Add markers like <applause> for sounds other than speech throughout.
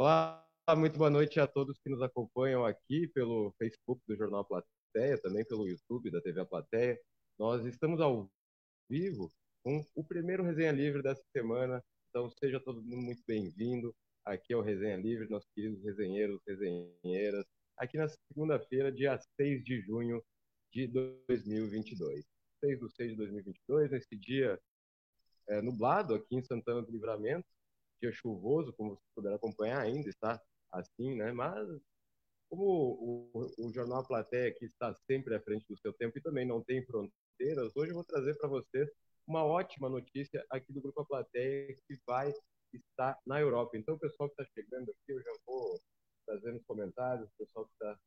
Olá, muito boa noite a todos que nos acompanham aqui pelo Facebook do Jornal Plateia, também pelo YouTube da TV Plateia. Nós estamos ao vivo com o primeiro Resenha Livre dessa semana, então seja todo mundo muito bem-vindo. Aqui é o Resenha Livre, nossos queridos resenheiros, resenheiras, aqui na segunda-feira, dia 6 de junho de 2022. 6 de 6 de 2022, nesse dia é, nublado aqui em Santana do Livramento, dia chuvoso, como vocês puderam acompanhar ainda, está assim, né? Mas como o, o, Jornal Plateia aqui está sempre à frente do seu tempo e também não tem fronteiras, hoje eu vou trazer para vocês uma ótima notícia aqui do Grupo Plateia que vai estar na Europa. Então, o pessoal que está chegando aqui, eu já vou trazendo os comentários, o pessoal que está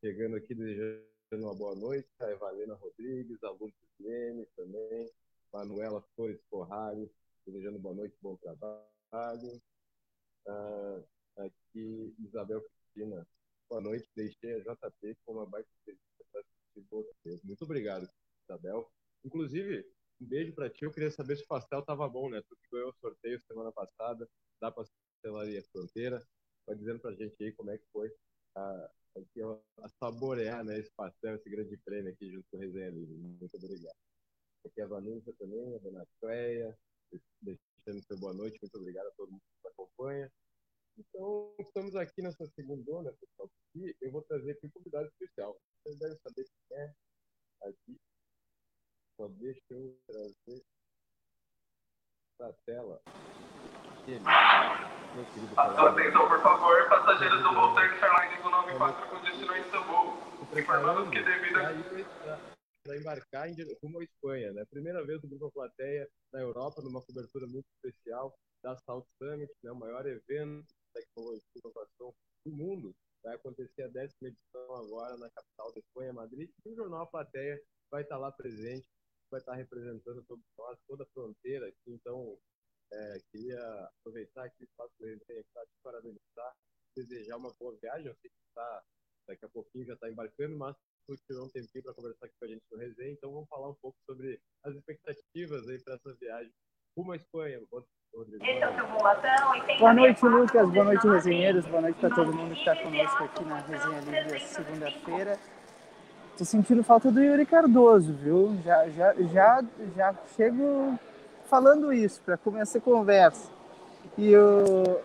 chegando aqui desejando uma boa noite, a Evalena Rodrigues, a Lúcia Guilherme também, Manuela Flores Corrales, desejando boa noite, bom trabalho trabalho. Aqui, Isabel Cristina. Boa noite, deixei a JP com uma baita de vocês. Muito obrigado, Isabel. Inclusive, um beijo para ti. Eu queria saber se o pastel estava bom, né? Tu que ganhou o sorteio semana passada da Pastelaria Fronteira. Vai dizendo para a gente aí como é que foi a, a, saborear né, esse pastel, esse grande prêmio aqui junto com o Resenha Livre. Muito obrigado. Aqui é a Vanessa também, a Dona Cleia, deixando seu boa noite. Muito obrigado a todo mundo que nos acompanha. Então, estamos aqui nessa segunda, pessoal, e eu vou trazer aqui um convidado especial. Vocês devem saber quem é aqui. Só deixa eu trazer para a tela. Ele, Atenção, por favor, passageiros do Turkish Airlines 194 com destino a Istambul. Informando que devido a para embarcar em rumo à Espanha. Né? Primeira vez no Grupo Plateia na Europa, numa cobertura muito especial da South Summit, né? o maior evento de tecnologia e inovação do mundo. Vai acontecer a décima edição agora na capital da Espanha, Madrid. E o Jornal Plateia vai estar lá presente, vai estar representando todos nós, toda a fronteira aqui. Então, é, queria aproveitar aqui o espaço do resenha para te parabenizar, desejar uma boa viagem. Eu sei que está, daqui a pouquinho já está embarcando, mas tu tirou um tempinho para conversar aqui com a gente no Resenha, então vamos falar um pouco sobre as expectativas aí para essa viagem rumo à Espanha. Esse é o seu. Boa noite, Lucas. Boa noite, resenheiros. Boa noite para todo mundo que está conosco aqui na Resenha Livre segunda-feira. Tô sentindo falta do Yuri Cardoso, viu? Já, já, já, já chego falando isso para começar a conversa. E eu,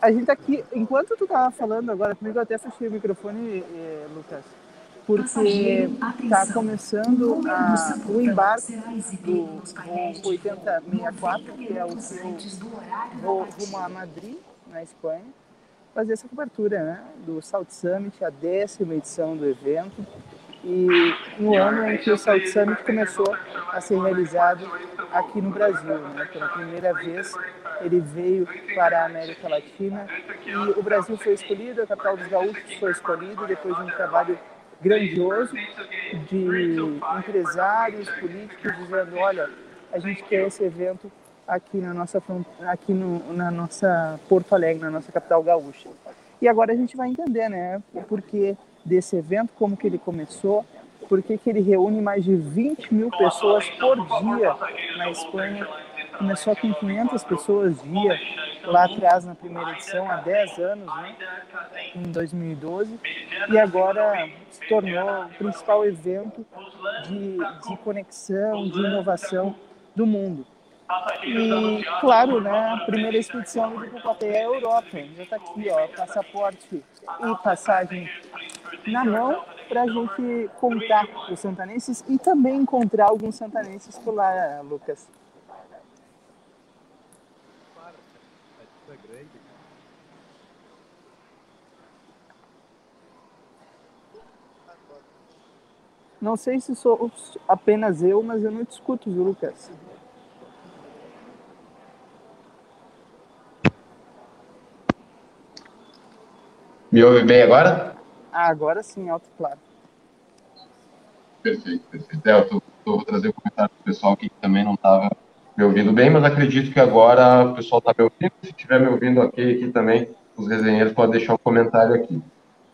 a gente tá aqui, enquanto tu tava falando agora comigo, eu até fechei o microfone, eh, Lucas porque está começando a, o embarque do 8064, que é o seu voo rumo a Madrid, na Espanha, fazer essa cobertura né, do South Summit, a décima edição do evento, e no ano em que o South Summit começou a ser realizado aqui no Brasil. Né? Pela primeira vez ele veio para a América Latina e o Brasil foi escolhido, a capital dos gaúchos foi escolhida depois de um trabalho grandioso de empresários, políticos dizendo, olha, a gente quer esse evento aqui na nossa aqui no, na nossa Porto Alegre, na nossa capital gaúcha. E agora a gente vai entender, né, o porquê desse evento, como que ele começou, por que ele reúne mais de 20 mil pessoas por dia na Espanha. Começou com 500 pessoas dia lá atrás na primeira edição, há 10 anos, né, em 2012, e agora se tornou o principal evento de, de conexão, de inovação do mundo. E, claro, né, a primeira expedição do Grupo é a Europa. Já está aqui, ó, passaporte e passagem na mão para a gente contar os santanenses e também encontrar alguns santanenses por lá, Lucas. Não sei se sou apenas eu, mas eu não te escuto, viu, Lucas? Me ouve bem agora? Ah, agora sim, alto e claro. Perfeito, perfeito. É, eu tô, vou trazer um comentário do pessoal aqui que também não estava me ouvindo bem, mas acredito que agora o pessoal está me ouvindo. Se estiver me ouvindo aqui, aqui também, os resenheiros podem deixar um comentário aqui.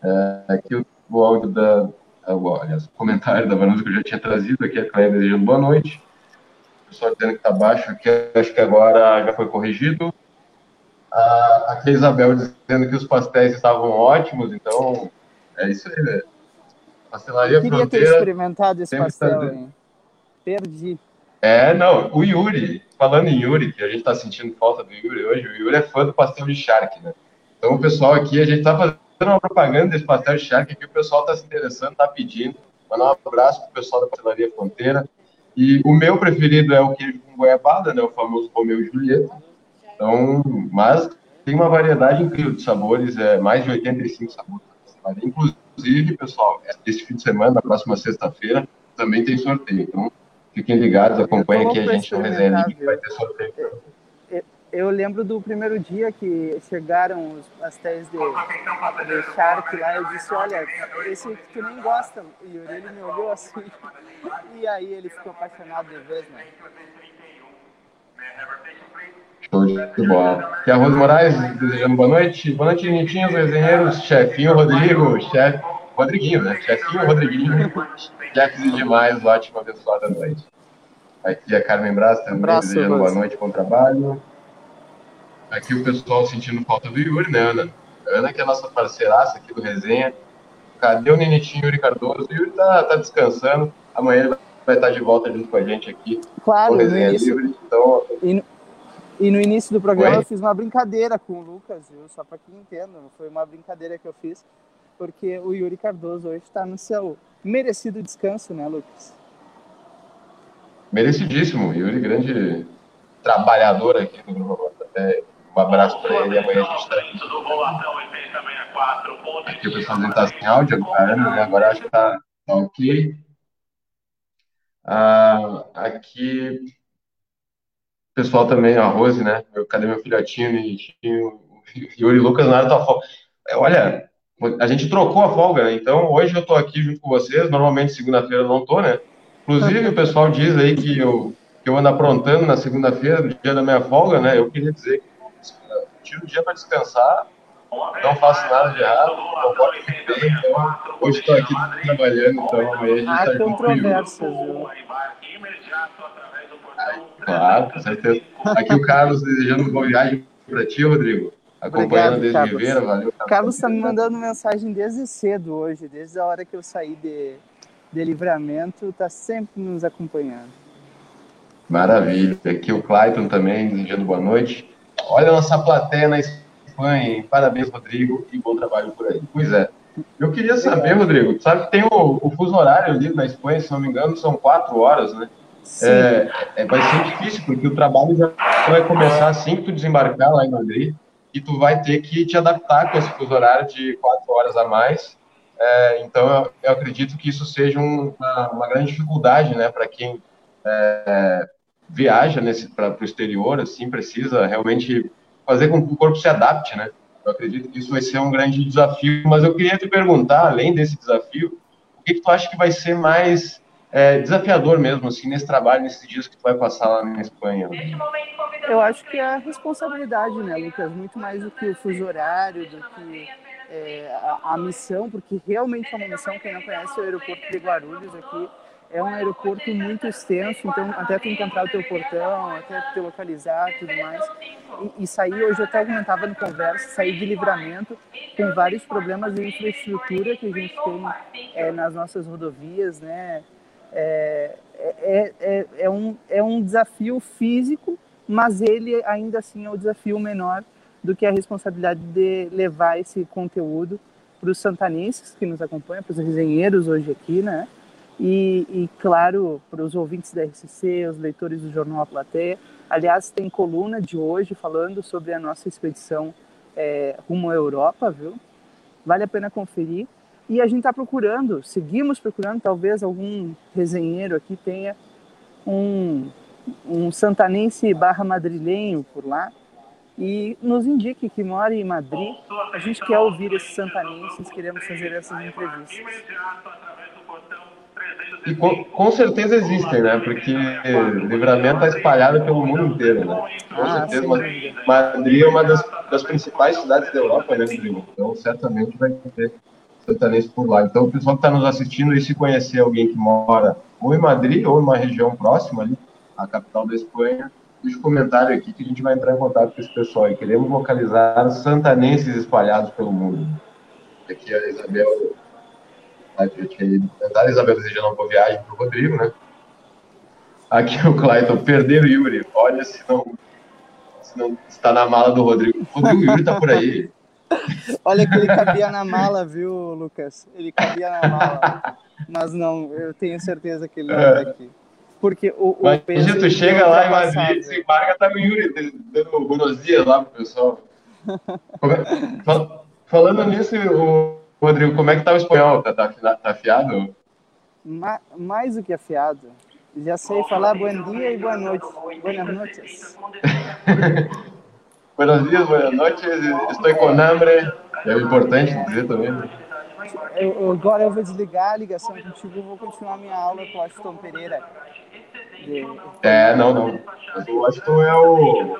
É, aqui o, o áudio da, aliás, o comentário da Vanessa que eu já tinha trazido aqui, a Cléia desejando boa noite. O pessoal dizendo que está baixo aqui, acho que agora já foi corrigido. a, aqui a Isabel dizendo que os pastéis estavam ótimos, então é isso aí, velho. Pastelaria Eu queria Fronteira. ter experimentado esse pastel, hein? Perdi. É, não, o Yuri, falando em Yuri, que a gente tá sentindo falta do Yuri hoje, o Yuri é fã do pastel de charque, né? Então o pessoal aqui, a gente tá fazendo uma propaganda desse pastel de charque aqui, o pessoal tá se interessando, tá pedindo. Mandar um abraço pro pessoal da Pastelaria Fronteira. E o meu preferido é o queijo com goiabada, né? O famoso Romeu e Julieta. Então, mas tem uma variedade incrível de sabores, é mais de 85 sabores. Inclusive, pessoal, esse fim de semana, na próxima sexta-feira, também tem sorteio. Então, fiquem ligados, acompanhem aqui a gente no Resenha que vai ter sorteio. Eu lembro do primeiro dia que chegaram os pastéis de, de Shark lá, eu disse, olha, esse que tu nem gosta, e ele me olhou assim, e aí ele ficou apaixonado de vez, né? Show de bola. Aqui é a Rose Moraes, desejando boa noite. Boa noite, Nitinhos, resenheiros, chefinho Rodrigo, chefe, Rodriguinho, né? Chefinho Rodriguinho, <laughs> chefes demais, ótima, abençoada noite. Aqui é a Carmen Braz também, Abraço, desejando boa noite, bom trabalho. Aqui o pessoal sentindo falta do Yuri, né, Ana? Ana, que é a nossa parceiraça aqui do Resenha. Cadê o Ninitinho Yuri Cardoso? O Yuri tá, tá descansando. Amanhã ele vai estar de volta junto com a gente aqui. Claro, no início, livre, então... e, no, e no início do programa Oi? eu fiz uma brincadeira com o Lucas, viu? Só para que entendam. Foi uma brincadeira que eu fiz, porque o Yuri Cardoso hoje está no seu merecido descanso, né, Lucas? Merecidíssimo. Yuri, grande trabalhador aqui do Grupo Até um abraço para ele. Amanhã a gente está aqui. Aqui o pessoal não está sem áudio agora, né? Agora acho que está tá ok. Ah, aqui, pessoal também, a Rose, né? Cadê meu filhotinho, Ninitinho, <laughs> Yuri Lucas, nada tá folga. É, olha, a gente trocou a folga, né? Então hoje eu tô aqui junto com vocês. Normalmente segunda-feira eu não tô, né? Inclusive o pessoal diz aí que eu, que eu ando aprontando na segunda-feira, no dia da minha folga, né? Eu queria dizer que tiro o dia para descansar, não faço nada de errado, concordo muito bem, então hoje estou aqui trabalhando, então amanhã a gente está junto. Claro, com certeza. Aqui o Carlos desejando boa viagem para ti, Rodrigo. Acompanhando Obrigado, desde Carlos. Oliveira, valeu. Carlos. Carlos está me mandando mensagem desde cedo hoje, desde a hora que eu saí de, de livramento, está sempre nos acompanhando. Maravilha. Aqui o Clayton também desejando boa noite. Olha a nossa plateia na Espanha, hein? Parabéns, Rodrigo, e bom trabalho por aí. Pois é. Eu queria saber, Rodrigo, sabe que tem o, o fuso horário ali na Espanha, se não me engano, são quatro horas, né? É, é, vai ser difícil, porque o trabalho já vai começar assim que tu desembarcar lá em Madrid, e tu vai ter que te adaptar com esse fuso horário de quatro horas a mais. É, então, eu, eu, acredito que isso seja um, uma, uma, grande dificuldade, né, para quem é, viaja para o exterior, assim, precisa realmente fazer com que o corpo se adapte, né? Eu acredito que isso vai ser um grande desafio, mas eu queria te perguntar, além desse desafio, o que, que tu acha que vai ser mais é, desafiador mesmo, assim, nesse trabalho, nesses dias que tu vai passar lá na Espanha? Eu acho que é a responsabilidade, né, Lucas? Muito mais do que o fuso horário, do que é, a, a, missão, porque realmente é uma missão. Quem não conhece o aeroporto de Guarulhos aqui é um aeroporto muito extenso, então até tu encontrar o teu portão, até te localizar tudo mais. E, e sair, hoje eu até comentava no conversa, sair de livramento com vários problemas de infraestrutura que a gente tem é, nas nossas rodovias, né? É, é, é, é, um, é um desafio físico, mas ele ainda assim é o desafio menor do que a responsabilidade de levar esse conteúdo para os santanenses que nos acompanham, para os resenheiros hoje aqui, né? E, e, claro, para os ouvintes da RCC, os leitores do Jornal A Plateia. Aliás, tem coluna de hoje falando sobre a nossa expedição é, rumo à Europa, viu? Vale a pena conferir. E a gente está procurando, seguimos procurando, talvez algum resenheiro aqui tenha um, um santanense barra madrilenho por lá e nos indique que mora em Madrid. A gente quer ouvir esses santanenses, queremos fazer essas entrevistas. E com, com, certeza existem, né? Porque livramento está espalhado pelo mundo inteiro, né? Com ah, certeza. Sim. Madrid é uma das, das, principais cidades da Europa, né, Rodrigo? Então, certamente vai ter sertanejo por lá. Então, o pessoal que está nos assistindo e se conhecer alguém que mora ou em Madrid ou em uma região próxima ali, a capital da Espanha, deixa um comentário aqui que a gente vai entrar em contato com esse pessoal e queremos localizar santanenses espalhados pelo mundo. Aqui a Isabel, a gente comentário, a Isabel desejando uma viagem para o Rodrigo, né? Aqui o Clayton, perder o Yuri. Olha se não, se não está na mala do Rodrigo. O Rodrigo Yuri está por aí. <laughs> Olha que ele cabia na mala, viu, Lucas? Ele cabia na mala. Mas não, eu tenho certeza que ele não é. está aqui. Porque o, o tu chega lá em Madrid, se embarca, tá o Yuri dando buenos dias lá pro pessoal. <laughs> Falando nisso, o Rodrigo, como é que tá o espanhol? Tá, tá, tá afiado? Ma, mais do que afiado. Já sei falar bom dia e boa noite. Boas noites. <laughs> Buenos dias, boas noites. Estou com hambre. É importante dizer também. Eu, agora eu vou desligar a ligação contigo e vou continuar minha aula com o Aston Pereira. É, não, não. O Washington é o.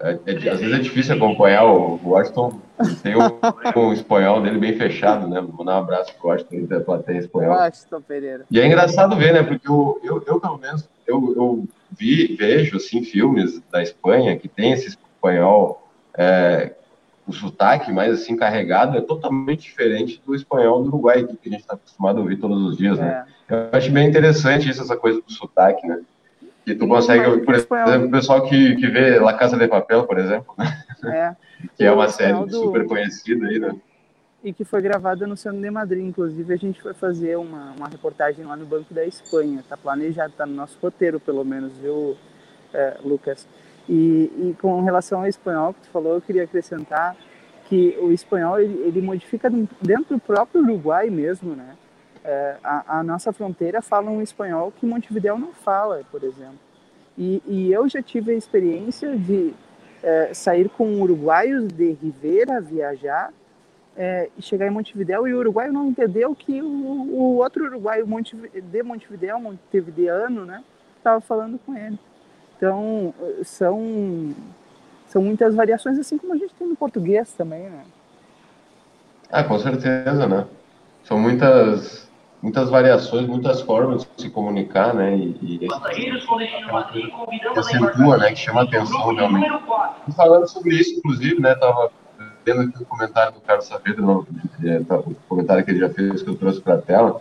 É, é, às vezes é difícil acompanhar o Washington. Tem um, um espanhol dele bem fechado, né? Vou dar um abraço pro Washington da plateia espanhol. Washington Pereira. E é engraçado ver, né? Porque eu, eu, eu pelo menos, eu, eu vi, vejo, assim, filmes da Espanha que tem esse espanhol é, o sotaque mais assim carregado é totalmente diferente do espanhol do Uruguai, que a gente está acostumado a ouvir todos os dias, né? É. Eu acho bem interessante isso, essa coisa do sotaque, né? Que tu consegue, por exemplo, o pessoal que, que vê La Casa de Papel, por exemplo, né? É. <laughs> que é uma série do... super conhecida aí, né? E que foi gravada no Centro de Madrid, inclusive a gente foi fazer uma, uma reportagem lá no Banco da Espanha, tá planejado, tá no nosso roteiro, pelo menos, viu, é, Lucas? E, e, com relação ao espanhol que tu falou, eu queria acrescentar que o espanhol ele, ele modifica dentro do próprio Uruguai mesmo, né? É, a, a, nossa fronteira fala um espanhol que Montevideo não fala, por exemplo. E, e eu já tive a experiência de é, sair com uruguaios de Rivera, viajar, é, e chegar em Montevideo e o uruguaio não entendeu que o, o outro uruguaio de Montevideo, montevideano, né, estava falando com ele. Então, são, são muitas variações, assim como a gente tem no português também, né? Ah, com certeza, né? São muitas, muitas variações, muitas formas de se comunicar, né? E, e que acentua, né? Que chama atenção realmente. E falando sobre isso, inclusive, né? Tava vendo aqui o comentário do Carlos Saavedra, é, tá, o comentário que ele já fez, que eu trouxe para a tela,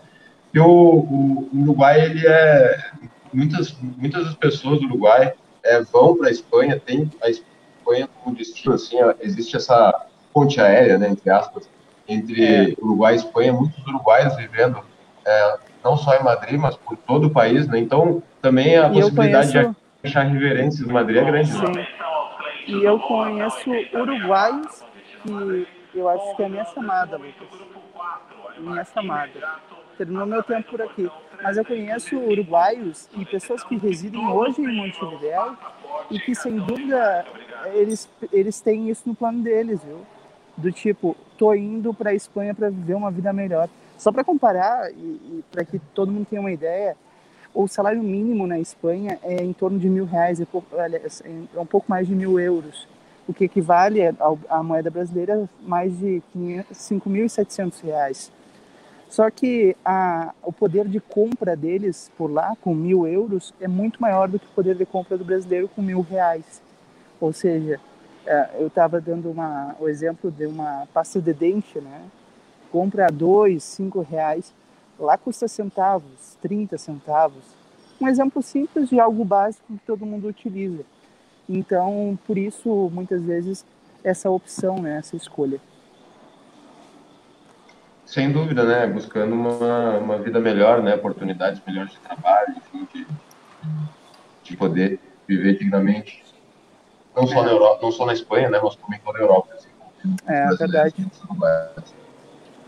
que o, o, o Uruguai, ele é muitas, muitas das pessoas do Uruguai é, vão para a Espanha, tem a Espanha como destino, assim, existe essa ponte aérea, né, entre aspas, entre é. Uruguai e Espanha, muitos uruguaios vivendo é, não só em Madrid, mas por todo o país, né, então também a e possibilidade conheço... de achar reverências em Madrid é grande. Sim. Né? E eu conheço uruguaios que eu acho que é a minha chamada, Lucas. Minha chamada. Terminou meu tempo por aqui mas eu conheço uruguaios e pessoas que residem hoje em Montevideo e que, sem dúvida, eles, eles têm isso no plano deles, viu? Do tipo, tô indo para a Espanha para viver uma vida melhor. Só para comparar e, e para que todo mundo tenha uma ideia, o salário mínimo na Espanha é em torno de mil reais, é, é um pouco mais de mil euros, o que equivale à moeda brasileira mais de 5.700 reais. Só que a, o poder de compra deles por lá, com mil euros, é muito maior do que o poder de compra do brasileiro com mil reais. Ou seja, é, eu estava dando uma, o exemplo de uma pasta de dente, né? Compra a dois, cinco reais, lá custa centavos, 30 centavos. Um exemplo simples de algo básico que todo mundo utiliza. Então, por isso, muitas vezes, essa opção, né, essa escolha. Sem dúvida, né? Buscando uma, uma vida melhor, né? Oportunidades melhores de trabalho, enfim, de, de poder viver dignamente. Não só na Europa, não só na Espanha, né? Mas também toda a Europa. Assim, é, é verdade.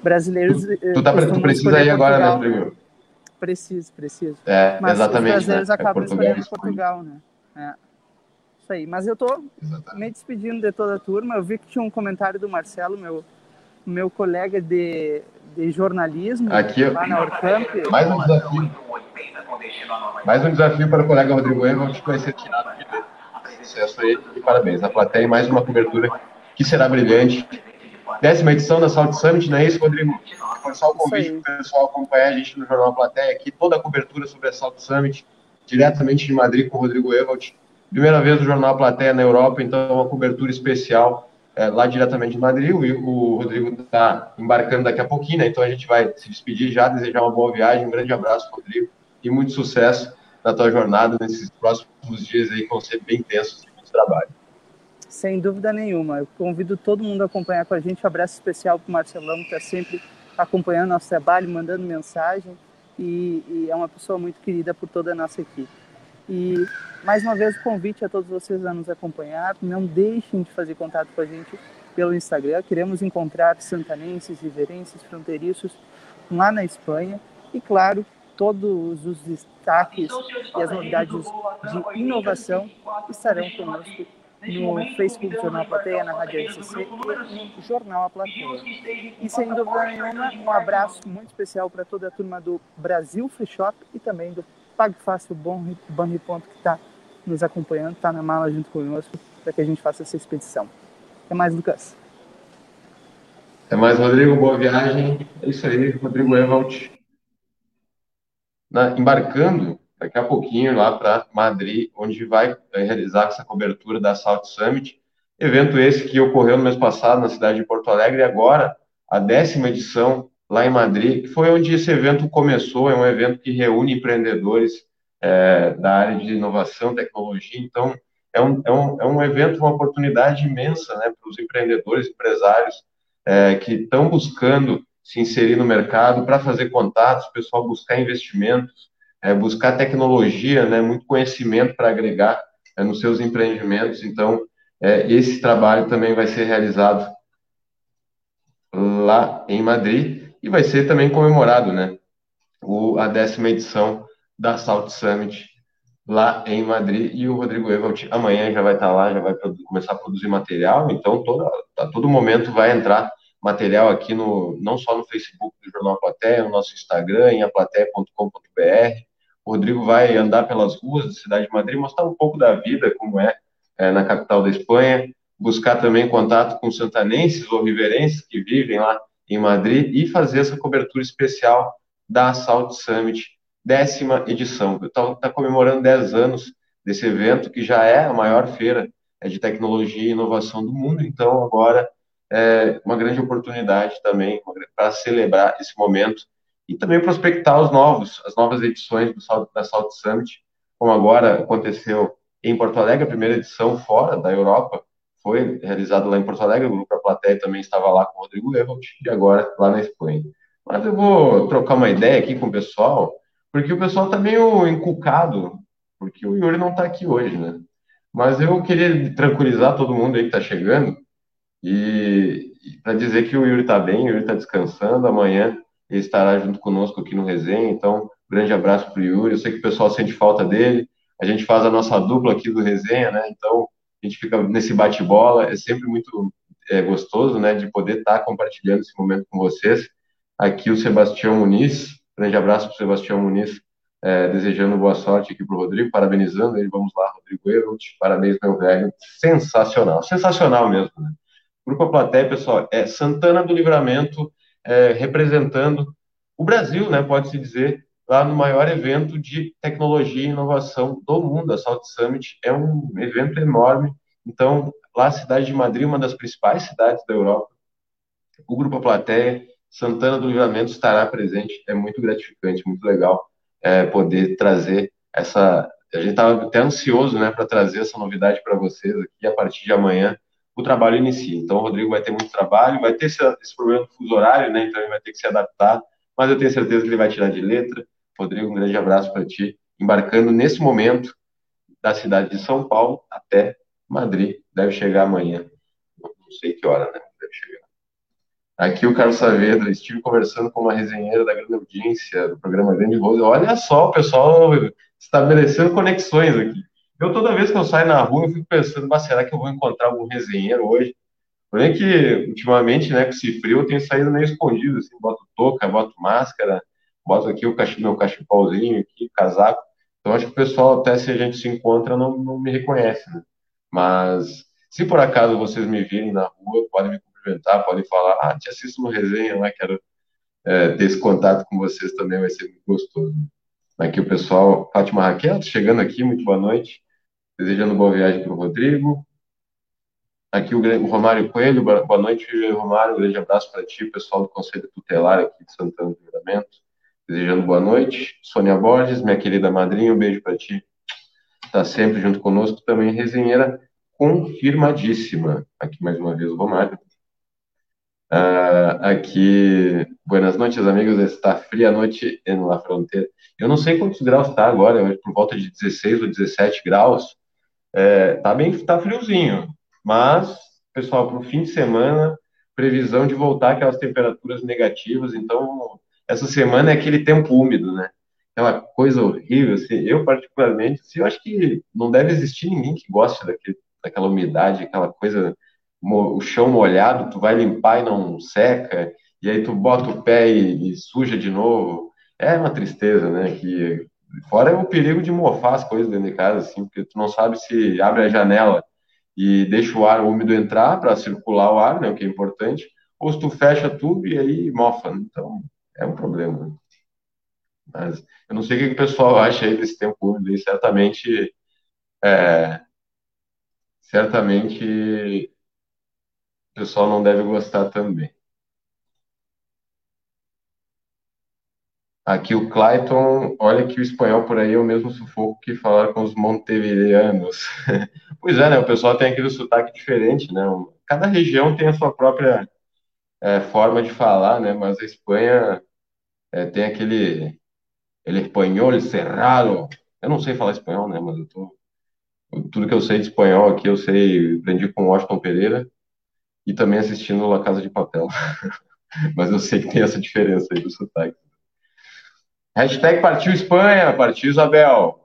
Brasileiros. Tu, tu, tá, tu precisa ir agora, né, Rodrigo? Preciso, preciso. É, Mas exatamente. Os brasileiros né? Acabam é escolhendo Portugal, né? É. Isso aí. Mas eu tô exatamente. me despedindo de toda a turma. Eu vi que tinha um comentário do Marcelo, meu meu colega de, de jornalismo Aqui, lá na Orcamp. Mais um desafio. Mais um desafio para o colega Rodrigo Evans, vai ser tirado de sucesso aí e parabéns. A plateia mais uma cobertura que será brilhante. Décima edição da Salt Summit, não é isso, Rodrigo? Foi só o convite para o pessoal acompanhar a gente no Jornal Plateia aqui, toda a cobertura sobre a Salt Summit, diretamente de Madrid com o Rodrigo Evald. Primeira vez o Jornal Plateia na Europa, então uma cobertura especial é, lá diretamente de Madrid. O, o Rodrigo está embarcando daqui a pouquinho, né? então a gente vai se despedir já, desejar uma boa viagem, um grande abraço, Rodrigo, e muito sucesso na tua jornada nesses próximos dias aí que vão ser bem intensos de muito trabalho. Sem dúvida nenhuma. Eu convido todo mundo a acompanhar com a gente. Um abraço especial para o Marcelão, que está sempre acompanhando nosso trabalho, mandando mensagem. E, e, é uma pessoa muito querida por toda a nossa equipe. E mais uma vez o convite a todos vocês a nos acompanhar. Não deixem de fazer contato com a gente pelo Instagram. Queremos encontrar santanenses, riverenses, fronteiriços lá na Espanha. E claro, todos os destaques e as novidades de inovação estarão conosco no Facebook Jornal Plateia, na Rádio RCC e no Jornal A Plateia. E sem dúvida nenhuma, um abraço muito especial para toda a turma do Brasil Free Shop e também do Pague Fácil Bom Ponto que está nos acompanhando, está na mala junto conosco para que a gente faça essa expedição. Até mais, Lucas. Até mais, Rodrigo. Boa viagem. É isso aí, Rodrigo Evald. Na, embarcando daqui a pouquinho lá para Madrid, onde vai realizar essa cobertura da Salt Summit. Evento esse que ocorreu no mês passado na cidade de Porto Alegre e agora a décima edição lá em Madrid, que foi onde esse evento começou. É um evento que reúne empreendedores é, da área de inovação, tecnologia. Então, é um, é um, é um evento, uma oportunidade imensa né, para os empreendedores, empresários é, que estão buscando se inserir no mercado para fazer contatos, o pessoal buscar investimentos, é, buscar tecnologia, né, muito conhecimento para agregar é, nos seus empreendimentos. Então, é, esse trabalho também vai ser realizado lá em Madrid e vai ser também comemorado, né? O, a décima edição da Salt Summit lá em Madrid e o Rodrigo Evald amanhã já vai estar lá, já vai começar a produzir material, então todo, a todo momento vai entrar material aqui no não só no Facebook do Jornal Platéia, no nosso Instagram, em aplateia.com.br. O Rodrigo vai andar pelas ruas da cidade de Madrid, mostrar um pouco da vida, como é, é na capital da Espanha, buscar também contato com santanenses ou riverenses que vivem lá em Madrid e fazer essa cobertura especial da Assault Summit, décima edição. Está tá comemorando 10 anos desse evento, que já é a maior feira é, de tecnologia e inovação do mundo, então agora é uma grande oportunidade também para celebrar esse momento e também prospectar os novos, as novas edições do, da Summit, como agora aconteceu em Porto Alegre, a primeira edição fora da Europa, foi realizado lá em Porto Alegre, o grupo A Plateia também estava lá com o Rodrigo Evald, e agora lá na Espanha. Mas eu vou trocar uma ideia aqui com o pessoal, porque o pessoal está meio encucado, porque o Yuri não está aqui hoje, né? Mas eu queria tranquilizar todo mundo aí que está chegando, e, e para dizer que o Yuri está bem, o Yuri está descansando, amanhã ele estará junto conosco aqui no Resenha, então, grande abraço para o Yuri, eu sei que o pessoal sente falta dele, a gente faz a nossa dupla aqui do Resenha, né? Então, a gente fica nesse bate-bola, é sempre muito é, gostoso, né, de poder estar tá compartilhando esse momento com vocês. Aqui o Sebastião Muniz, grande abraço para o Sebastião Muniz, é, desejando boa sorte aqui para o Rodrigo, parabenizando ele, vamos lá, Rodrigo Evelt, parabéns, meu velho, sensacional, sensacional mesmo, né? Grupo Platéia, pessoal, é Santana do Livramento, é, representando o Brasil, né, pode-se dizer, lá no maior evento de tecnologia e inovação do mundo. A Salt Summit é um evento enorme. Então, lá a cidade de Madrid, uma das principais cidades da Europa, o Grupo Plateia, Santana do Livramento estará presente. É muito gratificante, muito legal é, poder trazer essa. A gente estava até ansioso né, para trazer essa novidade para vocês aqui a partir de amanhã. O trabalho inicia. Então, o Rodrigo vai ter muito trabalho, vai ter esse, esse problema do fuso horário, né? Então, ele vai ter que se adaptar, mas eu tenho certeza que ele vai tirar de letra Rodrigo, um grande abraço para ti. Embarcando nesse momento da cidade de São Paulo até Madrid. Deve chegar amanhã. Não sei que hora, né? Deve chegar. Aqui o Carlos Saavedra, estive conversando com uma resenheira da grande audiência do programa Grande Rose. Olha só, o pessoal estabelecendo conexões aqui. Eu, toda vez que eu saio na rua, eu fico pensando, mas será que eu vou encontrar algum resenheiro hoje? Porém que, ultimamente, né, com esse frio, eu tenho saído meio escondido, assim, boto touca, boto máscara, boto aqui o meu cachepauzinho aqui, casaco. Então acho que o pessoal, até se a gente se encontra, não, não me reconhece, né? Mas se por acaso vocês me virem na rua, podem me cumprimentar, podem falar, ah, te assisto no resenha lá, quero é, ter esse contato com vocês também, vai ser muito gostoso. Aqui o pessoal, Fátima Raquel, chegando aqui, muito boa noite. Desejando boa viagem para o Rodrigo. Aqui o, o, Romário Coelho, boa noite, Romário. Um grande abraço para ti, pessoal do Conselho Tutelar aqui de Santana do Livramento. Desejando boa noite. Sônia Borges, minha querida madrinha, um beijo para ti. Está sempre junto conosco também, resenheira confirmadíssima. Aqui mais uma vez o Romário. Uh, aqui, buenas noites, amigos. Está fria a noite La Fronteira. Eu não sei quantos graus está agora, por volta de 16 ou 17 graus. É, tá bem, tá friozinho. Mas, pessoal, para o fim de semana, previsão de voltar aquelas temperaturas negativas. Então, essa semana é aquele tempo úmido, né? Aquela coisa horrível. Assim, eu, particularmente, assim, eu acho que não deve existir ninguém que goste daquele, daquela umidade, aquela coisa, o chão molhado, tu vai limpar e não seca, e aí tu bota o pé e, e suja de novo. É uma tristeza, né? Que, fora o perigo de mofar as coisas dentro de casa, assim, porque tu não sabe se abre a janela e deixa o ar úmido entrar para circular o ar, né, o que é importante, ou se tu fecha tudo e aí mofa. Então, é um problema. Né? Mas eu não sei o que o pessoal acha aí desse tempo úmido, e certamente, é, certamente o pessoal não deve gostar também. Aqui o Clayton, olha que o espanhol por aí é o mesmo sufoco que falar com os montevideanos. <laughs> pois é, né? O pessoal tem aquele sotaque diferente, né? Cada região tem a sua própria é, forma de falar, né? Mas a Espanha é, tem aquele ele espanhol cerrado. Eu não sei falar espanhol, né? Mas eu tô tudo que eu sei de espanhol aqui eu sei, aprendi com Washington Pereira e também assistindo La Casa de Papel. <laughs> mas eu sei que tem essa diferença aí do sotaque. Hashtag partiu Espanha, partiu Isabel.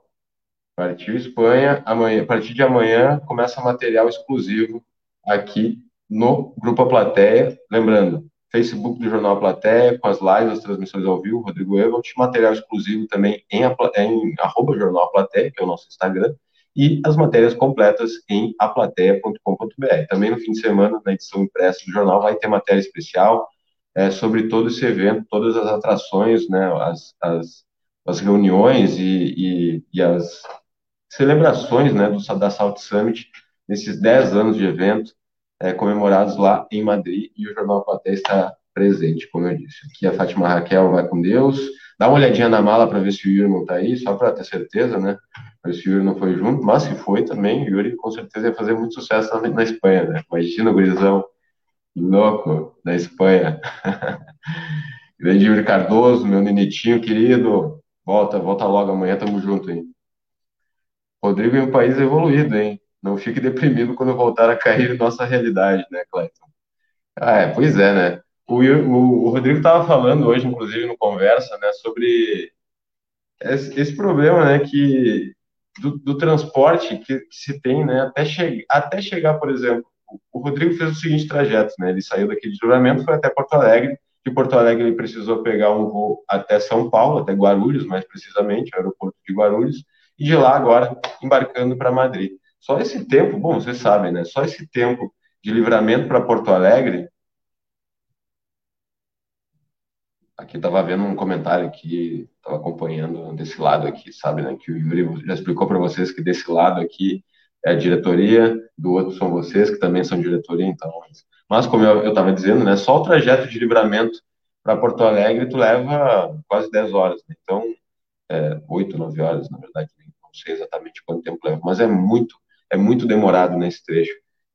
Partiu Espanha, amanhã, a partir de amanhã começa material exclusivo aqui no Grupo A Plateia. Lembrando, Facebook do Jornal A Plateia, com as lives, as transmissões ao vivo, Rodrigo Evelt, material exclusivo também em, em arroba Jornal A Plateia, que é o nosso Instagram, e as matérias completas em aplateia.com.br. Também no fim de semana, na edição impressa do jornal, vai ter matéria especial, é, sobre todo esse evento, todas as atrações, né, as, as, as reuniões e, e, e, as celebrações né, do, da Salt Summit, nesses 10 anos de evento, é, comemorados lá em Madrid, e o Jornal Platéia está presente, como eu disse. Aqui a Fátima Raquel vai com Deus, dá uma olhadinha na mala para ver se o Yuri não está aí, só para ter certeza, né? Mas se o Yuri não foi junto, mas se foi também, o Yuri com certeza ia fazer muito sucesso na, na Espanha, né? Imagina o gurizão louco da Espanha. <laughs> Grande Cardoso, meu nenetinho querido. Volta, volta logo amanhã, tamo junto, hein? Rodrigo é um país evoluído, hein? Não fique deprimido quando voltar a cair em nossa realidade, né, Cleiton? Ah, é, pois é, né? O, o, o Rodrigo estava falando hoje, inclusive, no Conversa, né, sobre esse, esse problema, né, que do, do transporte que, que, se tem, né, até, che até chegar, por exemplo, o Rodrigo fez o seguinte trajeto, né? Ele saiu daqui de Livramento, foi até Porto Alegre. De Porto Alegre ele precisou pegar um voo até São Paulo, até Guarulhos, mais precisamente, o aeroporto de Guarulhos, e de lá agora embarcando para Madrid. Só esse tempo, bom, vocês sabem, né? Só esse tempo de Livramento para Porto Alegre. Aqui estava vendo um comentário que estava acompanhando desse lado aqui, sabe, né? Que o Yuri já explicou para vocês que desse lado aqui é a diretoria, do outro são vocês, que também são diretoria, então. Mas, como eu estava dizendo, né, só o trajeto de livramento para Porto Alegre tu leva quase 10 horas, né? então, é, 8, 9 horas, na verdade, não sei exatamente quanto tempo leva, mas é muito, é muito demorado nesse trecho.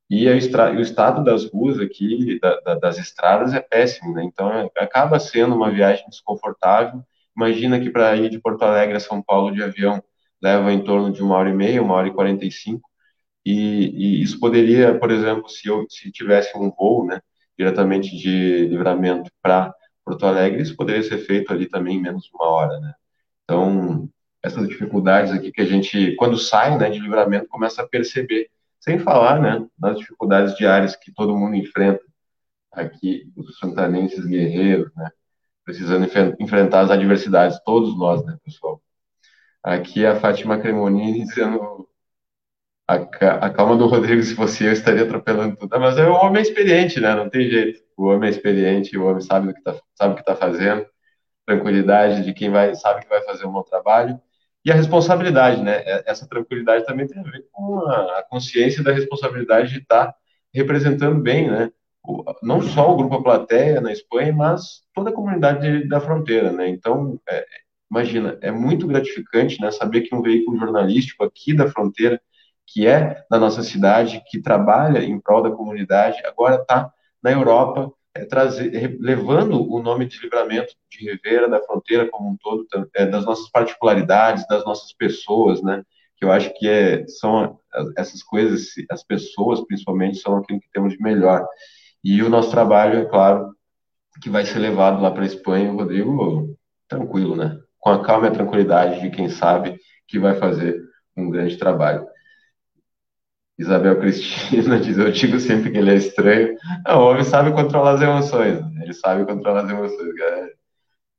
E o estado das ruas aqui, da, da, das estradas, é péssimo, né? Então, é, acaba sendo uma viagem desconfortável. Imagina que para ir de Porto Alegre a São Paulo de avião leva em torno de uma hora e meia, uma hora e quarenta e cinco. E, e, isso poderia, por exemplo, se eu se tivesse um voo, né, diretamente de livramento para Porto Alegre, isso poderia ser feito ali também em menos de uma hora, né? Então, essas dificuldades aqui que a gente, quando sai, né, de livramento, começa a perceber, sem falar, né, nas dificuldades diárias que todo mundo enfrenta aqui, os santanenses guerreiros, né, precisando enfrentar as adversidades, todos nós, né, pessoal. Aqui a Fátima Cremonini dizendo a, a calma do Rodrigo, se fosse eu, estaria atropelando tudo. Mas é um homem experiente, né? Não tem jeito. O homem é experiente, o homem sabe o que está sabe o que tá fazendo. Tranquilidade de quem vai sabe que vai fazer um bom trabalho. e a responsabilidade, né? É, essa tranquilidade também tem a ver com a consciência da responsabilidade de estar representando bem, né? Não só o Grupo A Plateia na Espanha, mas toda a comunidade da fronteira, né? Então, é, imagina, é muito gratificante, né? Saber que um veículo jornalístico aqui da fronteira, que é da nossa cidade, que trabalha em prol da comunidade, agora está na Europa é, trazer, levando o nome de livramento de Rivera, da fronteira como um todo, é, das nossas particularidades, das nossas pessoas, né? Que eu acho que é, são essas coisas, as pessoas principalmente, são aquilo que temos de melhor. E o nosso trabalho, é claro, que vai ser levado lá para a Espanha, Rodrigo, tranquilo, né? Com a calma e a tranquilidade de quem sabe que vai fazer um grande trabalho. Isabel Cristina <laughs> diz, eu digo sempre que ele é estranho. Não, o homem sabe controlar as emoções, né? ele sabe controlar as emoções.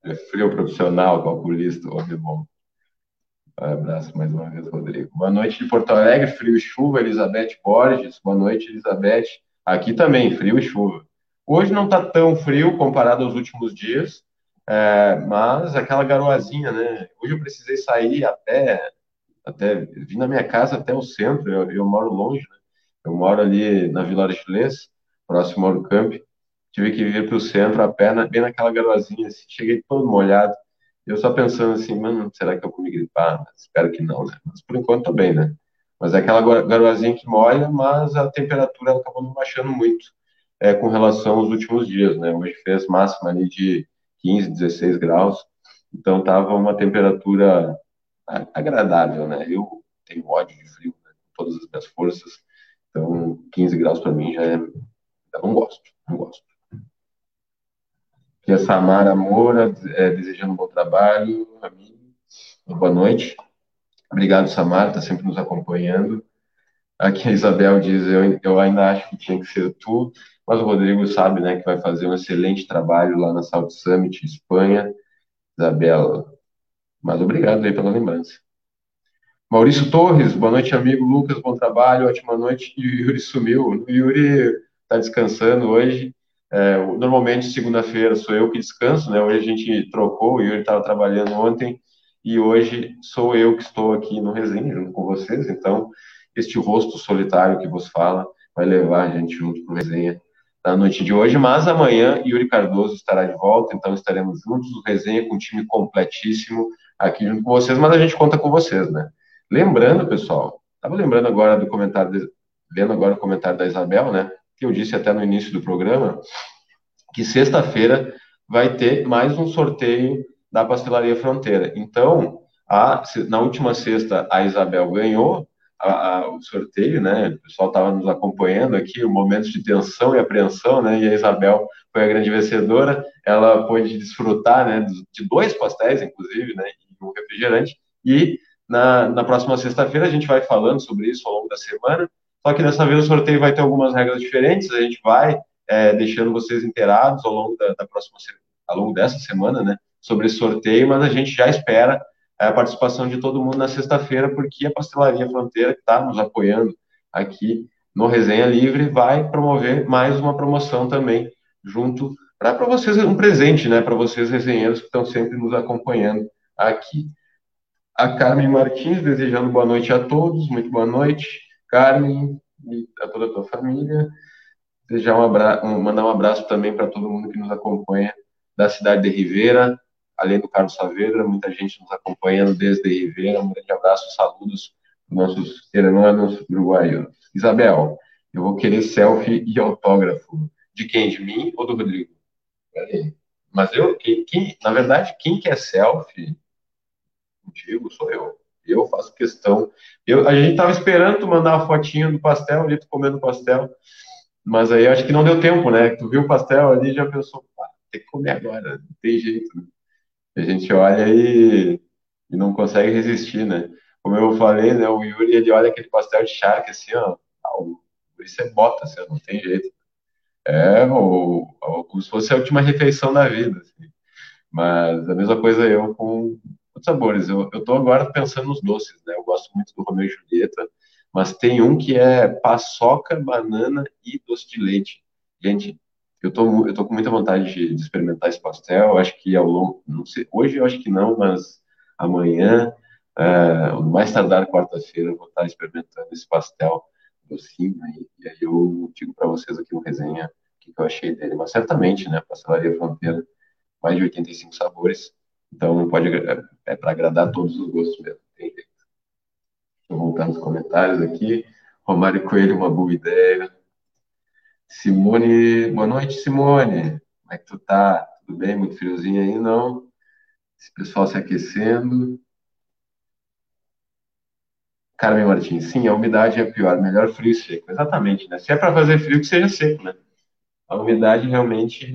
Ele é frio profissional, calculista, homem bom. Um abraço mais uma vez, Rodrigo. Boa noite de Porto Alegre, frio e chuva, Elizabeth Borges. Boa noite, Elizabeth. Aqui também, frio e chuva. Hoje não está tão frio comparado aos últimos dias, é, mas aquela garoazinha, né? Hoje eu precisei sair até até vim na minha casa até o centro, eu, eu moro longe, né? Eu moro ali na Vila Argelês, próximo ao campo. Tive que vir para o centro a pé, bem naquela garoazinha, assim, cheguei todo molhado. Eu só pensando assim, mano, será que eu vou me gripar? Espero que não, né? Mas por enquanto tô bem, né? Mas é aquela garoazinha que molha, mas a temperatura acabou não baixando muito é, com relação aos últimos dias, né? Hoje fez máxima ali de 15, 16 graus, então tava uma temperatura agradável, né? Eu tenho ódio de frio, né? com todas as minhas forças, então 15 graus para mim já é. Eu não gosto, não gosto. Aqui a Samara Moura, é, desejando um bom trabalho, amigo. Boa noite. Obrigado, Samara, está sempre nos acompanhando. Aqui a Isabel diz: eu, eu ainda acho que tinha que ser tu, mas o Rodrigo sabe né, que vai fazer um excelente trabalho lá na South Summit, Espanha. Isabel, mas obrigado aí pela lembrança. Maurício Torres, boa noite, amigo. Lucas, bom trabalho, ótima noite. E o Yuri sumiu. O Yuri está descansando hoje. É, normalmente, segunda-feira, sou eu que descanso, né? Hoje a gente trocou, o Yuri estava trabalhando ontem, e hoje sou eu que estou aqui no resenha junto com vocês. Então, este rosto solitário que vos fala vai levar a gente junto para o resenha na noite de hoje, mas amanhã Yuri Cardoso estará de volta, então estaremos juntos no resenha com um time completíssimo aqui junto com vocês, mas a gente conta com vocês, né? Lembrando, pessoal, estava lembrando agora do comentário, de, vendo agora o comentário da Isabel, né? Que eu disse até no início do programa, que sexta-feira vai ter mais um sorteio da Pastelaria Fronteira. Então, a, na última sexta, a Isabel ganhou a, a, o sorteio, né? O pessoal estava nos acompanhando aqui, momentos de tensão e apreensão, né? E a Isabel foi a grande vencedora. Ela pôde desfrutar, né? De dois pastéis, inclusive, né? Um refrigerante. E na, na próxima sexta-feira a gente vai falando sobre isso ao longo da semana. Só que dessa vez o sorteio vai ter algumas regras diferentes. A gente vai é, deixando vocês inteirados ao longo da, da, próxima ao longo dessa semana, né, sobre esse sorteio. Mas a gente já espera é, a participação de todo mundo na sexta-feira, porque a Pastelaria Fronteira, que está nos apoiando aqui no Resenha Livre, vai promover mais uma promoção também junto para vocês um presente, né, para vocês resenheiros que estão sempre nos acompanhando aqui. A Carmen Martins desejando boa noite a todos, muito boa noite, Carmen e a toda a tua família. Desejar um abraço, mandar um abraço também para todo mundo que nos acompanha da cidade de Ribeira, além do Carlos Saavedra, muita gente nos acompanhando desde Ribeira. Um grande abraço, saludos nossos hermanos uruguaios. Isabel, eu vou querer selfie e autógrafo. De quem? De mim ou do Rodrigo? Mas eu, quem, quem, na verdade, quem quer selfie contigo sou eu. Eu faço questão. Eu, a gente tava esperando tu mandar a fotinha do pastel ali, tu comendo pastel. Mas aí acho que não deu tempo, né? Tu viu o pastel ali e já pensou, pá, tem que comer agora, não tem jeito. Né? A gente olha e, e não consegue resistir, né? Como eu falei, né? O Yuri, ele olha aquele pastel de charque assim, ó. Isso é bota, assim, não tem jeito. É, ou, ou como se fosse a última refeição da vida. Assim. Mas a mesma coisa eu com sabores. Eu, eu tô agora pensando nos doces, né? Eu gosto muito do Romeu e Julieta, mas tem um que é paçoca, banana e doce de leite. Gente, eu tô, eu tô com muita vontade de, de experimentar esse pastel. Acho que ao longo, não sei, hoje eu acho que não, mas amanhã É, mais tardar quarta-feira, eu vou estar experimentando esse pastel docinho e aí eu digo para vocês aqui no resenha o que, que eu achei dele. Mas certamente, né, pastelaria fronteira, mais de 85 sabores, então pode é, é para agradar todos os gostos mesmo. Tem jeito. Voltar nos comentários aqui. Romário Coelho, uma boa ideia. Simone, boa noite, Simone. Como é que tu tá? Tudo bem? Muito friozinho aí, não? Esse pessoal se aquecendo. Carmen Martins, sim, a umidade é pior, melhor frio e seco. Exatamente, né? Se é para fazer frio, que seja seco, né? A umidade realmente.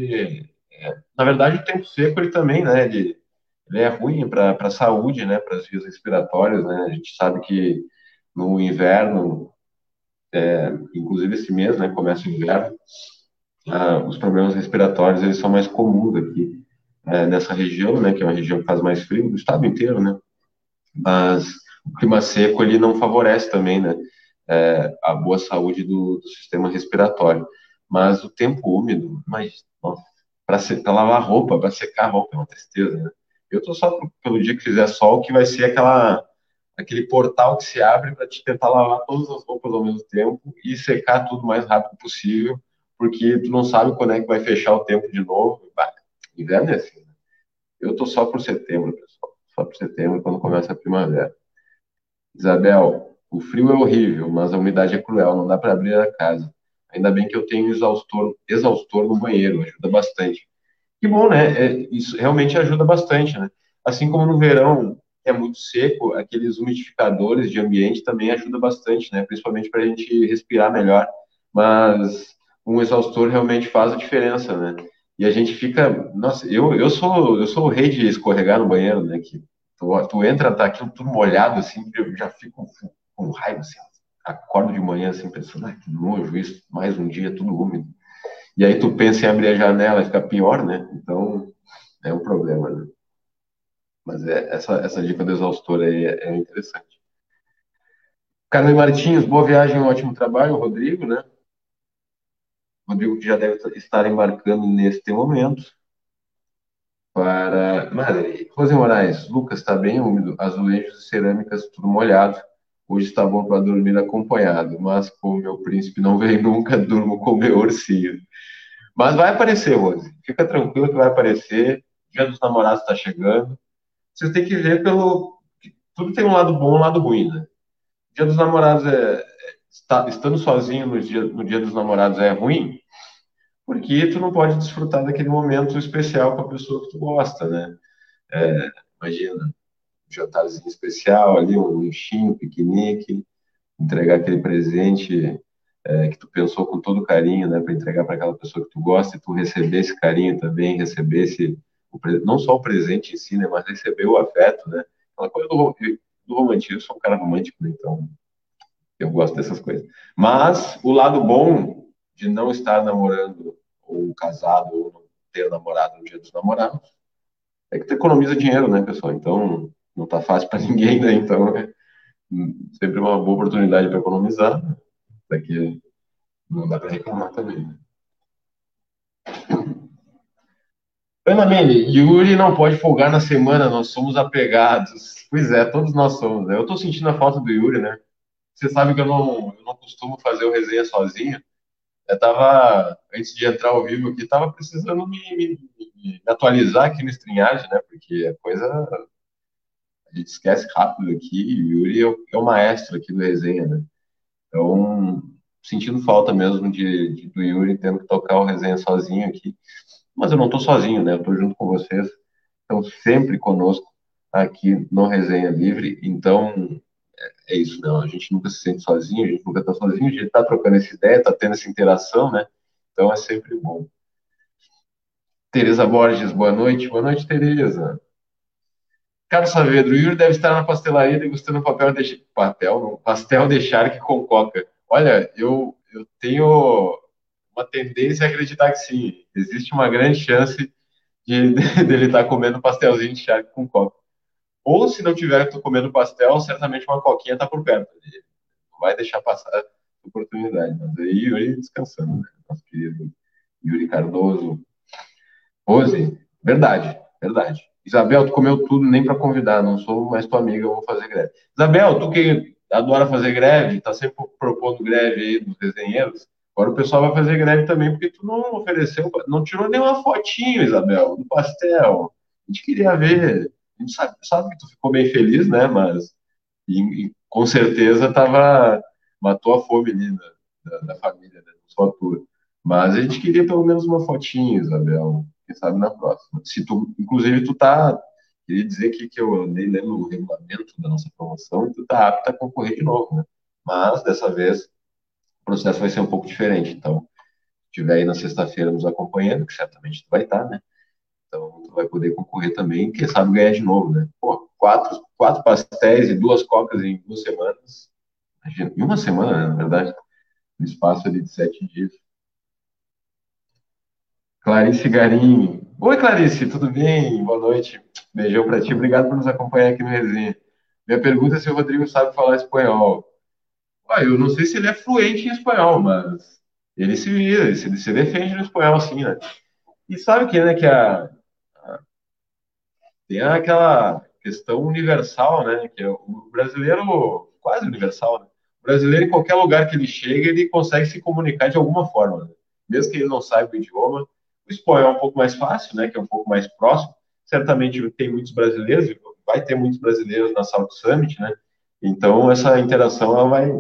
É... Na verdade, o tempo seco ele também, né? Ele, ele é ruim para a saúde, né? Para as vias respiratórias, né? A gente sabe que no inverno, é, inclusive esse mês, né? Começa o inverno, ah, os problemas respiratórios eles são mais comuns aqui é, nessa região, né? Que é uma região que faz mais frio, do estado inteiro, né? Mas o clima seco ele não favorece também, né? É, a boa saúde do, do, sistema respiratório. Mas o tempo úmido, mas para lavar roupa, para secar roupa é uma tristeza, né? Eu tô só pelo dia que fizer sol, que vai ser aquela aquele portal que se abre para te tentar lavar todas as roupas ao mesmo tempo e secar tudo o mais rápido possível, porque tu não sabe quando é que vai fechar o tempo de novo. Bah, inverno é assim, né? Eu tô só por setembro, pessoal. Só por setembro, quando começa a primavera. Isabel, o frio é horrível, mas a umidade é cruel, não dá para abrir a casa. Ainda bem que eu tenho exaustor, exaustor no banheiro, ajuda bastante. Que bom, né? É, isso realmente ajuda bastante, né? Assim como no verão é muito seco, aqueles umidificadores de ambiente também ajuda bastante, né? Principalmente para a gente respirar melhor. Mas um exaustor realmente faz a diferença, né? E a gente fica, nossa, eu, eu sou eu sou o rei de escorregar no banheiro, né? Que tu, tu entra, tá aquilo tudo molhado assim, eu já fico com raiva assim, acordo de manhã assim pensando, ah, que nojo isso, mais um dia tudo úmido. E aí tu pensa em abrir a janela, fica pior, né? Então, é um problema, né? Mas é, essa, essa dica do exaustor aí é, é interessante. Carmen Martins, boa viagem, um ótimo trabalho, Rodrigo, né? Rodrigo que já deve estar embarcando neste momento para Madre. Rose Moraes, Lucas está bem úmido, azulejos e cerâmicas tudo molhado. Hoje está bom para dormir acompanhado, mas como meu príncipe não veio <laughs> nunca, durmo com meu ursinho. Mas vai aparecer, Rose. Fica tranquilo que vai aparecer. Dia dos namorados está chegando. Você tem que ver pelo. Tudo tem um lado bom e um lado ruim, né? Dia dos namorados é. Está, estando sozinho no dia, no dia dos namorados é ruim, porque tu não pode desfrutar daquele momento especial com a pessoa que tu gosta, né? É, imagina, jantarzinho especial ali, um lanchinho, um piquenique, entregar aquele presente é, que tu pensou com todo carinho, né, para entregar para aquela pessoa que tu gosta e tu receber esse carinho também, receber esse, não só o presente em si, né, mas receber o afeto, né, aquela coisa do, do romantismo, eu sou um cara romântico, né, então eu gosto dessas coisas. Mas o lado bom de não estar namorando ou casado ou não ter namorado no dia dos namorados é que tu economiza dinheiro, né, pessoal? Então não tá fácil para <laughs> ninguém, né? Então é sempre uma boa oportunidade para economizar. Né? Daqui não dá para reclamar também. Né? <laughs> Ana Mene, Yuri não pode folgar na semana, nós somos apegados. Pois é, todos nós somos. Né? Eu estou sentindo a falta do Yuri, né? Você sabe que eu não, eu não costumo fazer o resenha sozinho. Eu tava, antes de entrar ao vivo aqui, tava precisando me, me, me atualizar aqui no StreamYard, né? Porque a coisa a gente esquece rápido aqui. Yuri é o, é o maestro aqui do resenha, né? Então, sentindo falta mesmo de, de, do Yuri tendo que tocar o resenha sozinho aqui. Mas eu não estou sozinho, né? Eu estou junto com vocês. Estão sempre conosco aqui no Resenha Livre. Então, é, é isso, não. A gente nunca se sente sozinho, a gente nunca está sozinho, a gente está trocando essa ideia, está tendo essa interação, né? Então é sempre bom. Tereza Borges, boa noite. Boa noite, Tereza. Carlos Saavedra, o Yuri deve estar na pastelaria degustando papel de papel, não, pastel de charque com coca. Olha, eu, eu tenho uma tendência a acreditar que sim. Existe uma grande chance de, <laughs> de dele estar comendo pastelzinho de charque com coca. Ou se não tiver comendo pastel, certamente uma coquinha está por perto. Ele não vai deixar passar a oportunidade. Mas aí Yuri descansando, né? Nosso querido Yuri Cardoso. Rose, verdade, verdade. Isabel, tu comeu tudo nem para convidar, não sou mais tua amiga, eu vou fazer greve. Isabel, tu que adora fazer greve, tá sempre propondo greve aí dos desenheiros, agora o pessoal vai fazer greve também, porque tu não ofereceu, não tirou nenhuma fotinho, Isabel, do pastel. A gente queria ver. A gente sabe, sabe que tu ficou bem feliz, né? Mas e, e com certeza tava, matou a fome ali da, da, da família, né? Só. Mas a gente queria pelo menos uma fotinha, Isabel quem sabe na próxima. Se tu, inclusive, tu tá, queria dizer que, que eu andei lendo o regulamento da nossa promoção e tu tá apto a concorrer de novo, né? Mas, dessa vez, o processo vai ser um pouco diferente. Então, se tiver aí na sexta-feira nos acompanhando, que certamente tu vai estar, tá, né? Então, tu vai poder concorrer também, quem sabe ganhar de novo, né? Pô, quatro, quatro pastéis e duas cocas em duas semanas. Em uma semana, né, na verdade, no espaço ali de sete dias. Clarice Garim. Oi, Clarice, tudo bem? Boa noite. Beijão para ti. Obrigado por nos acompanhar aqui no Resenha. Minha pergunta é se o Rodrigo sabe falar espanhol. Ah, eu não sei se ele é fluente em espanhol, mas ele se vira, ele se, defende no espanhol, sim, né? E sabe que, né, que a, a, tem aquela questão universal, né, que é o brasileiro, quase universal, né? O brasileiro, em qualquer lugar que ele chega, ele consegue se comunicar de alguma forma, né? Mesmo que ele não saiba o idioma, o espanhol é um pouco mais fácil, né, que é um pouco mais próximo. Certamente tem muitos brasileiros, vai ter muitos brasileiros na South Summit, né? Então essa interação ela vai,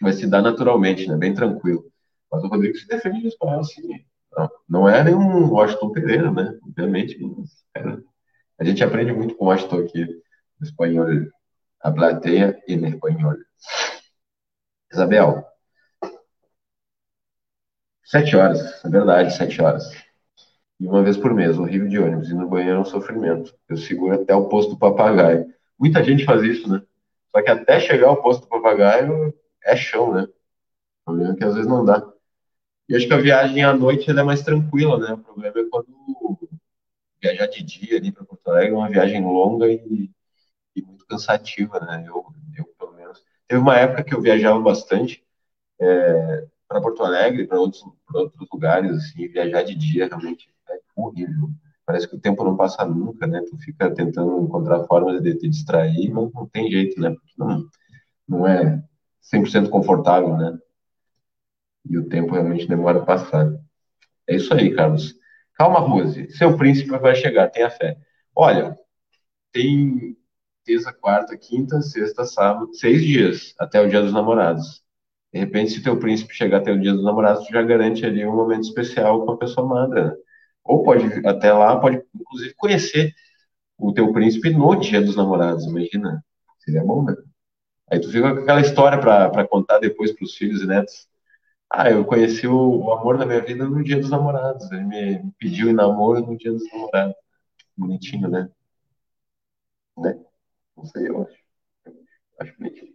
vai se dar naturalmente, né? Bem tranquilo. Mas o Rodrigo se defende no espanhol, assim. Não, não é nenhum Washington Pereira, né? Obviamente, a gente aprende muito com o Washington aqui no espanhol. A plateia e no espanhol. Isabel. Sete horas, é verdade, sete horas. E uma vez por mês, horrível de ônibus. E no banheiro é um sofrimento. Eu seguro até o posto do papagaio. Muita gente faz isso, né? Só que até chegar ao posto do papagaio é chão, né? O problema é que às vezes não dá. E acho que a viagem à noite é mais tranquila, né? O problema é quando viajar de dia ali para Porto Alegre é uma viagem longa e, e muito cansativa, né? Eu, eu, pelo menos. Teve uma época que eu viajava bastante. É, para Porto Alegre, para outros, outros lugares, assim, viajar de dia realmente horrível. Parece que o tempo não passa nunca, né? Tu fica tentando encontrar formas de te distrair, mas não tem jeito, né? Porque não, não é 100% confortável, né? E o tempo realmente demora a passar. É isso aí, Carlos. Calma, Rose. Seu príncipe vai chegar, tenha fé. Olha, tem terça, quarta, quinta, sexta, sábado, seis dias até o dia dos namorados. De repente, se teu príncipe chegar até o dia dos namorados, tu já garante ali um momento especial com a pessoa amada. Ou pode, até lá, pode inclusive conhecer o teu príncipe no dia dos namorados, imagina. Seria bom, né? Aí tu fica com aquela história para contar depois para os filhos e netos. Ah, eu conheci o, o, amor da minha vida no dia dos namorados. Ele me, me pediu em namoro no dia dos namorados. Bonitinho, né? Né? Não sei, eu acho. Acho bonitinho.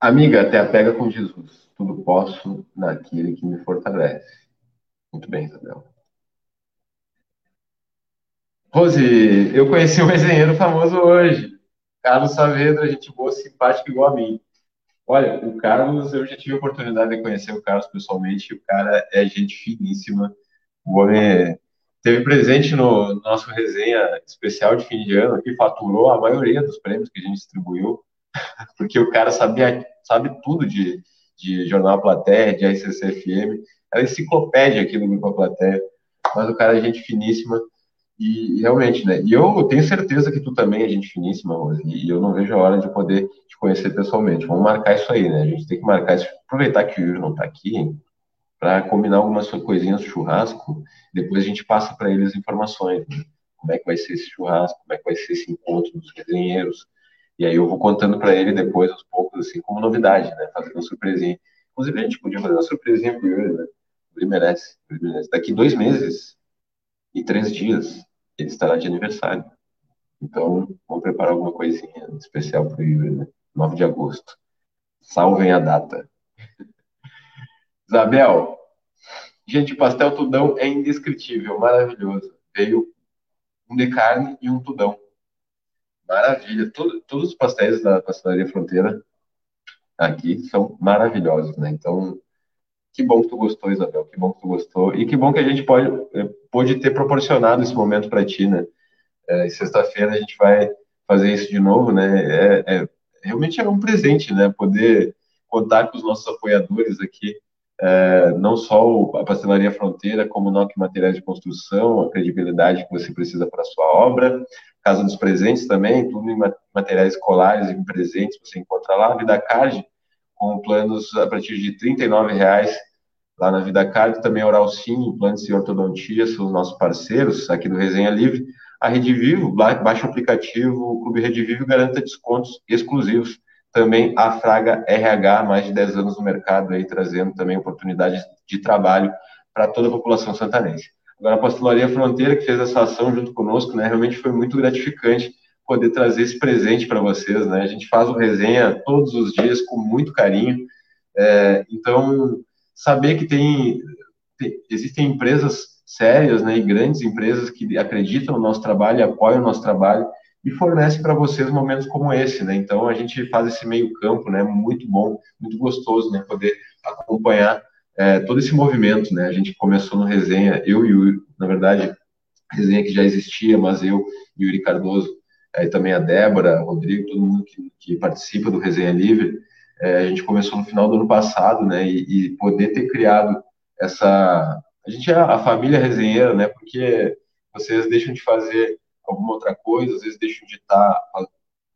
Amiga, até apega com Jesus. Tudo posso naquele que me fortalece. Muito bem, Isabel. Rose, eu conheci um engenheiro famoso hoje. Carlos Saavedra, gente boa, simpático igual a mim. Olha, o Carlos, eu já tive a oportunidade de conhecer o Carlos pessoalmente. O cara é gente finíssima. O homem teve presente no nosso resenha especial de fim de ano, que faturou a maioria dos prêmios que a gente distribuiu, <laughs> porque o cara sabia sabe tudo de, de Jornal Platéia, de RCCFM. Ela é enciclopédia aqui no Grupo Platéia. Mas o cara é gente finíssima. E realmente, né? E eu tenho certeza que tu também é gente finíssima, Rose. E eu não vejo a hora de poder te conhecer pessoalmente. Vamos marcar isso aí, né? A gente tem que marcar isso. Aproveitar que o Yuri não está aqui, para combinar algumas coisinhas do churrasco. Depois a gente passa para eles informações. Né? Como é que vai ser esse churrasco? Como é que vai ser esse encontro dos resenheiros? E aí eu vou contando para ele depois, aos poucos, assim, como novidade, né? Fazendo uma surpresinha. Inclusive, a gente podia fazer uma surpresinha pro Yuri, né? Ele merece, ele merece. Daqui dois meses e três dias, ele estará de aniversário. Então, vamos preparar alguma coisinha especial pro Yuri, né? 9 de agosto. Salvem a data. <laughs> Isabel, gente, pastel tudão é indescritível, maravilhoso. Veio um de carne e um tudão. Maravilha. Todo, todos os pastéis da Pastelaria Fronteira aqui são maravilhosos, né? Então, que bom que tu gostou, Isabel. Que bom que tu gostou. E que bom que a gente pode, eh, pôde ter proporcionado esse momento para ti, né? É, Sexta-feira a gente vai fazer isso de novo, né? É, é, realmente é um presente, né? Poder contar com os nossos apoiadores aqui, é, não só a Pastelaria Fronteira, como NOC Materiais de Construção, a credibilidade que você precisa para a sua obra, Casa dos Presentes também, tudo em materiais escolares e presentes, você encontra lá, Vida Card, com planos a partir de R$ reais lá na Vida Card, também Oral Sim, implantes e ortodontia, são os nossos parceiros aqui do Resenha Livre, a Rede Vivo, baixa o aplicativo, o Clube Rede Vivo garanta descontos exclusivos. Também a Fraga RH, mais de 10 anos no mercado, aí, trazendo também oportunidades de trabalho para toda a população santanense. Agora, a Pastelaria Fronteira, que fez essa ação junto conosco, né, realmente foi muito gratificante poder trazer esse presente para vocês. Né? A gente faz o resenha todos os dias com muito carinho. É, então, saber que tem, tem existem empresas sérias né, e grandes empresas que acreditam no nosso trabalho, apoiam o nosso trabalho e fornecem para vocês momentos como esse, né? Então a gente faz esse meio campo, né? Muito bom, muito gostoso, né? Poder acompanhar é, todo esse movimento, né? A gente começou no resenha, eu e o, na verdade, resenha que já existia, mas eu e o Yuri Cardoso, aí também a Débora, o Rodrigo, todo mundo que, que participa do Resenha Livre, é, a gente começou no final do ano passado, né? E, e poder ter criado essa a gente é a família resenheira, né? Porque vocês deixam de fazer alguma outra coisa, às vezes deixam de estar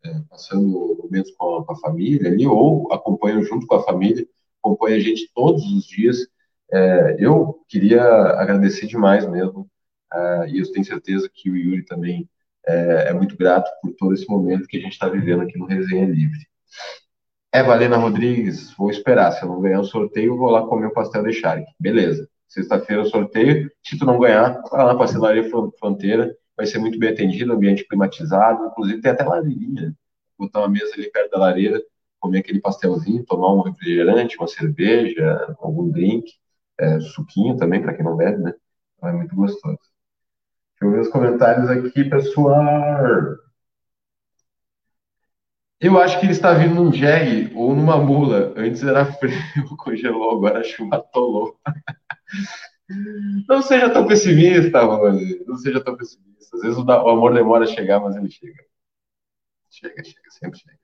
é, passando momentos com a, com a, família ali, ou acompanham junto com a família, acompanham a gente todos os dias. É, eu queria agradecer demais mesmo, é, e eu tenho certeza que o Yuri também é, é muito grato por todo esse momento que a gente está vivendo aqui no Resenha Livre. É Valena Rodrigues, vou esperar. Se eu não ganhar o sorteio, vou lá comer o pastel de charque. Beleza. Sexta-feira o sorteio. Se tu não ganhar, vai lá para a Pastelaria Fronteira. Vai ser muito bem atendido, ambiente climatizado. Inclusive tem até lareirinha. Botar uma mesa ali perto da lareira, comer aquele pastelzinho, tomar um refrigerante, uma cerveja, algum drink. É, suquinho também, para quem não bebe, né? Então, é muito gostoso. Deixa eu ver os comentários aqui, pessoal. Eu acho que ele está vindo num jegue ou numa mula. Antes era frio, <laughs> congelou, agora a chuva atolou. Não seja tão pessimista, Rose. Não seja tão pessimista. Às vezes o, amor demora a chegar, mas ele chega. Chega, chega, sempre chega.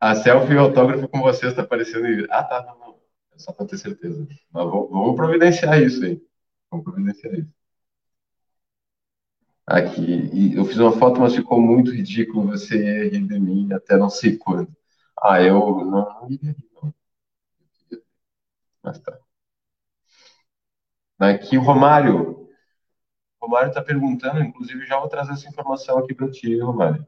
A selfie e o autógrafo com você está aparecendo. Ah, tá, não, não. É só para ter certeza. Mas vamos providenciar isso aí. Vamos providenciar isso. Aqui. E eu fiz uma foto, mas ficou muito ridículo. Você rir de mim até não sei quando. Ah, eu não, não iria. Mas tá. Aqui o Romário. O Romário está perguntando, inclusive já vou trazer essa informação aqui para ti, Romário.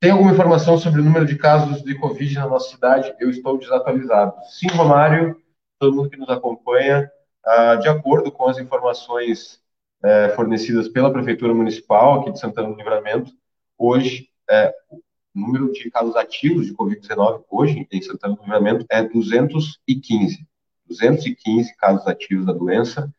Tem alguma informação sobre o número de casos de Covid na nossa cidade? Eu estou desatualizado. Sim, Romário, todo mundo que nos acompanha, ah, de acordo com as informações eh, fornecidas pela Prefeitura Municipal aqui de Santana do Livramento, hoje é, o número de casos ativos de Covid-19 hoje em Santana do Livramento é 215. 215 casos ativos da doença,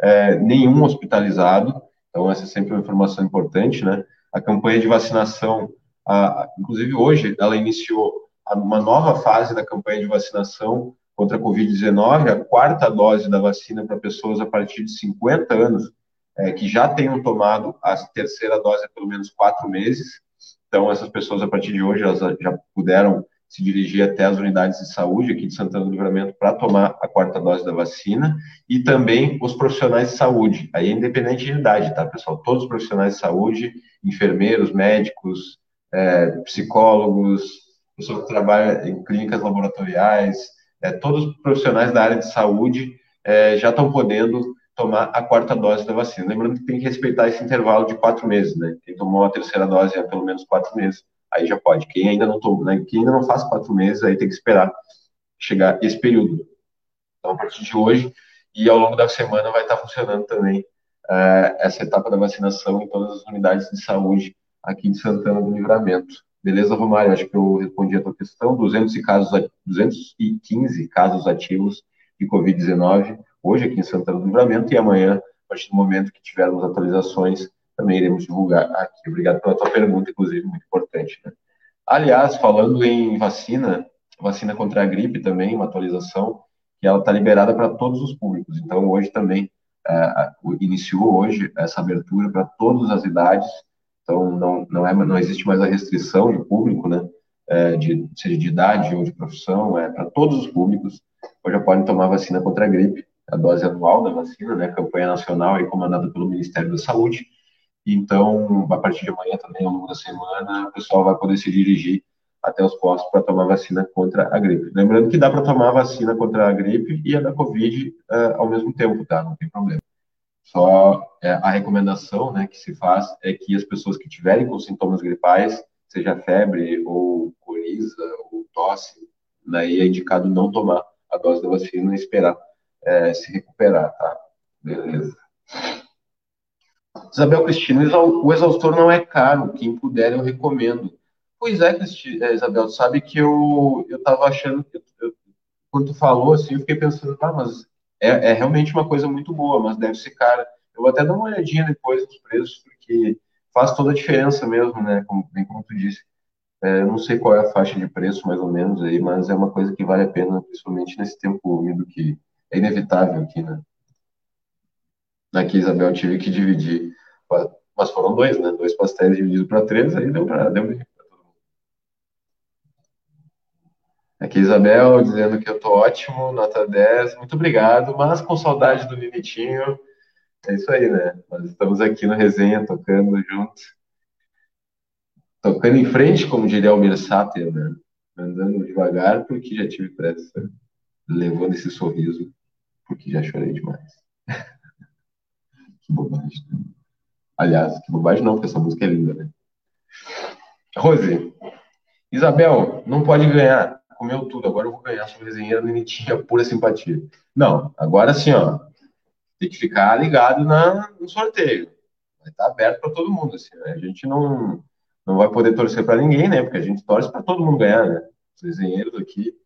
é, nenhum hospitalizado, então essa é sempre uma informação importante, né? A campanha de vacinação, a, inclusive hoje, ela iniciou uma nova fase da campanha de vacinação contra a Covid-19, a quarta dose da vacina para pessoas a partir de 50 anos, é, que já tenham tomado a terceira dose há pelo menos quatro meses, então, essas pessoas, a partir de hoje, elas já puderam se dirigir até as unidades de saúde aqui de Santana do Livramento para tomar a quarta dose da vacina e também os profissionais de saúde, aí é independente de idade, tá, pessoal? Todos os profissionais de saúde, enfermeiros, médicos, é, psicólogos, pessoas que trabalham em clínicas laboratoriais, é, todos os profissionais da área de saúde é, já estão podendo tomar a quarta dose da vacina. Lembrando que tem que respeitar esse intervalo de quatro meses, né? Quem tomou a terceira dose há pelo menos quatro meses, aí já pode. Quem ainda não tomou, né? Quem ainda não faz quatro meses, aí tem que esperar chegar esse período. Então, a partir de hoje e ao longo da semana vai estar funcionando também uh, essa etapa da vacinação em todas as unidades de saúde aqui de Santana do Livramento. Beleza, Romário? Acho que eu respondi a tua questão. 200 casos, 215 casos ativos de Covid-19 hoje aqui em Santana do Livramento, e amanhã, a partir do momento que tivermos atualizações, também iremos divulgar aqui. Obrigado pela tua pergunta, inclusive, muito importante. Né? Aliás, falando em vacina, vacina contra a gripe também, uma atualização, que ela está liberada para todos os públicos. Então, hoje também, é, iniciou hoje essa abertura para todas as idades, então não, não, é, não existe mais a restrição de público, né, é, de, seja de idade ou de profissão, é para todos os públicos, hoje já podem tomar vacina contra a gripe, a dose anual da vacina, né, campanha nacional aí comandada pelo Ministério da Saúde, então, a partir de amanhã também, ao longo da semana, o pessoal vai poder se dirigir até os postos para tomar vacina contra a gripe. Lembrando que dá para tomar vacina contra a gripe e a da Covid uh, ao mesmo tempo, tá? Não tem problema. Só é, a recomendação né, que se faz é que as pessoas que tiverem com sintomas gripais, seja febre ou coriza ou tosse, daí é indicado não tomar a dose da vacina e esperar é, se recuperar, tá? Beleza. Isabel Cristina, o exaustor não é caro, quem puder eu recomendo. Pois é, Cristi, é, Isabel, sabe que eu, eu tava achando, que eu, quando tu falou assim, eu fiquei pensando, ah, mas é, é, realmente uma coisa muito boa, mas deve ser cara. Eu vou até dar uma olhadinha depois nos preços, porque faz toda a diferença mesmo, né, como, bem como tu disse. É, não sei qual é a faixa de preço, mais ou menos, aí, mas é uma coisa que vale a pena, principalmente nesse tempo úmido que é inevitável aqui, né? Aqui, Isabel, tive que dividir, mas foram dois, né? Dois pastéis divididos para três, aí deu para deu Aqui, Isabel, dizendo que eu tô ótimo, nota 10, muito obrigado, mas com saudade do Limitinho. É isso aí, né? Nós estamos aqui no resenha, tocando junto. Tocando em frente, como diria o Sater, né? Andando devagar, porque já tive pressa. Levando esse sorriso, porque já chorei demais. <laughs> que bobagem. Né? Aliás, que bobagem não, porque essa música é linda, né? Rose, Isabel, não pode ganhar comeu tudo, agora eu vou ganhar sua resenha bonitinha, pura simpatia. Não, agora sim, ó, tem que ficar ligado na, no sorteio. Vai estar aberto para todo mundo, assim, né? A gente não, não vai poder torcer para ninguém, né? Porque a gente torce para todo mundo ganhar, né? Os desenheiros aqui,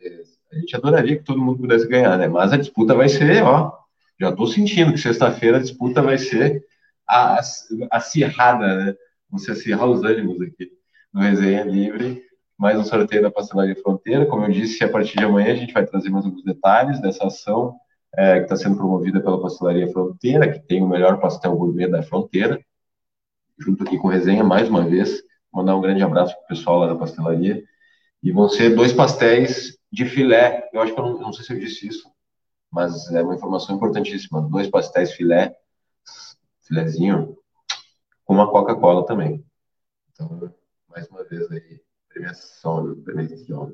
é, a gente adoraria que todo mundo pudesse ganhar, né? Mas a disputa vai ser, ó, já estou sentindo que sexta-feira a disputa vai ser acirrada, né? Vamos acirrar os ânimos aqui no Resenha Livre mais um sorteio da Pastelaria Fronteira. Como eu disse, a partir de amanhã a gente vai trazer mais alguns detalhes dessa ação é, que está sendo promovida pela Pastelaria Fronteira, que tem o melhor pastel gourmet da fronteira. Junto aqui com resenha, mais uma vez, mandar um grande abraço para o pessoal lá da pastelaria. E vão ser dois pastéis de filé. Eu acho que eu não, não sei se eu disse isso, mas é uma informação importantíssima. Dois pastéis filé, filézinho, com uma Coca-Cola também. Então, mais uma vez aí, premiação, premiação.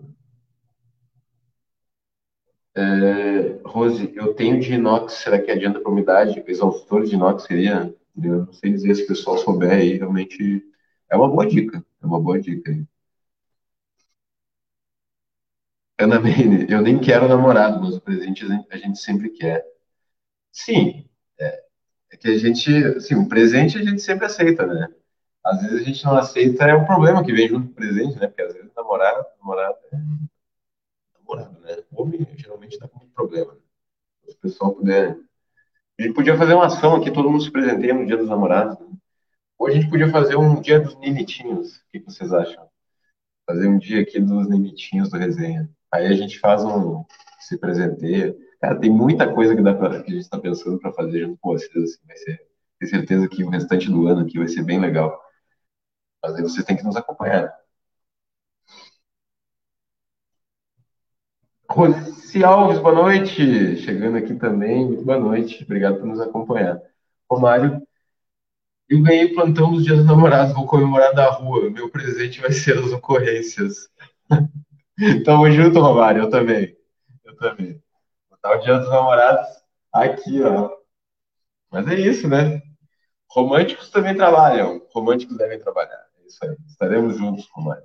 É, Rose, eu tenho de inox, será que adianta para umidade? Exaustor de inox seria? Eu não sei dizer se o pessoal souber aí, realmente é uma boa dica, é uma boa dica aí. Ana eu nem quero namorado, mas o presente a gente sempre quer. Sim, é, é que a gente, assim, o presente a gente sempre aceita, né? às vezes a gente não aceita, é um problema que vem junto com o presente, né? Porque às vezes namorado, namorado é namorado, né? Homem geralmente dá muito problema. Se o pessoal puder. A gente podia fazer uma ação aqui, todo mundo se presenteia no dia dos namorados. Né? Ou a gente podia fazer um dia dos ninitinhos. O que vocês acham? Fazer um dia aqui dos ninitinhos do resenha. Aí a gente faz um. se presenteia. Cara, tem muita coisa que, dá pra, que a gente está pensando para fazer junto com vocês. Assim, vai ser. Tenho certeza que o restante do ano aqui vai ser bem legal. Mas aí você tem que nos acompanhar. Rossi Alves, boa noite. Chegando aqui também, muito boa noite. Obrigado por nos acompanhar. Romário, eu ganhei plantão dos dias dos namorados, vou comemorar da rua. Meu presente vai ser as ocorrências. <laughs> <laughs> Tamo junto, Romário, eu também. Eu também. Botar o dia dos namorados aqui, ó. Mas é isso, né? Românticos também trabalham. Românticos devem trabalhar isso aí. Estaremos juntos, Romário.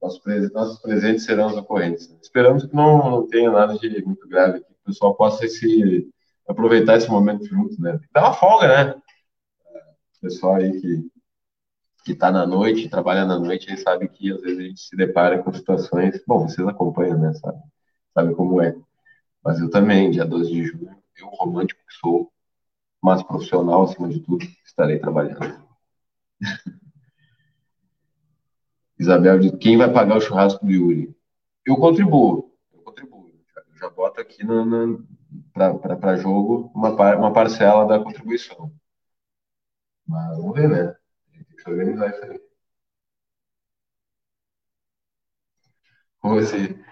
Nossos, nossos presentes serão os ocorrentes. Esperamos que não, não tenha nada de muito grave, que o pessoal possa se aproveitar esse momento junto, né? Dá uma folga, né? O pessoal aí que que está na noite, trabalha na noite, aí sabe que às vezes a gente se depara com situações. Bom, vocês acompanham, né? Sabe, sabe como é. Mas eu também, dia 12 de junho, eu, romântico que sou, mas profissional acima de tudo, estarei trabalhando. <laughs> Isabel diz, quem vai pagar o churrasco do Yuri? Eu contribuo, eu contribuo. já boto aqui para jogo uma, uma parcela da contribuição. Mas vamos ver, né? Que organizar isso aí.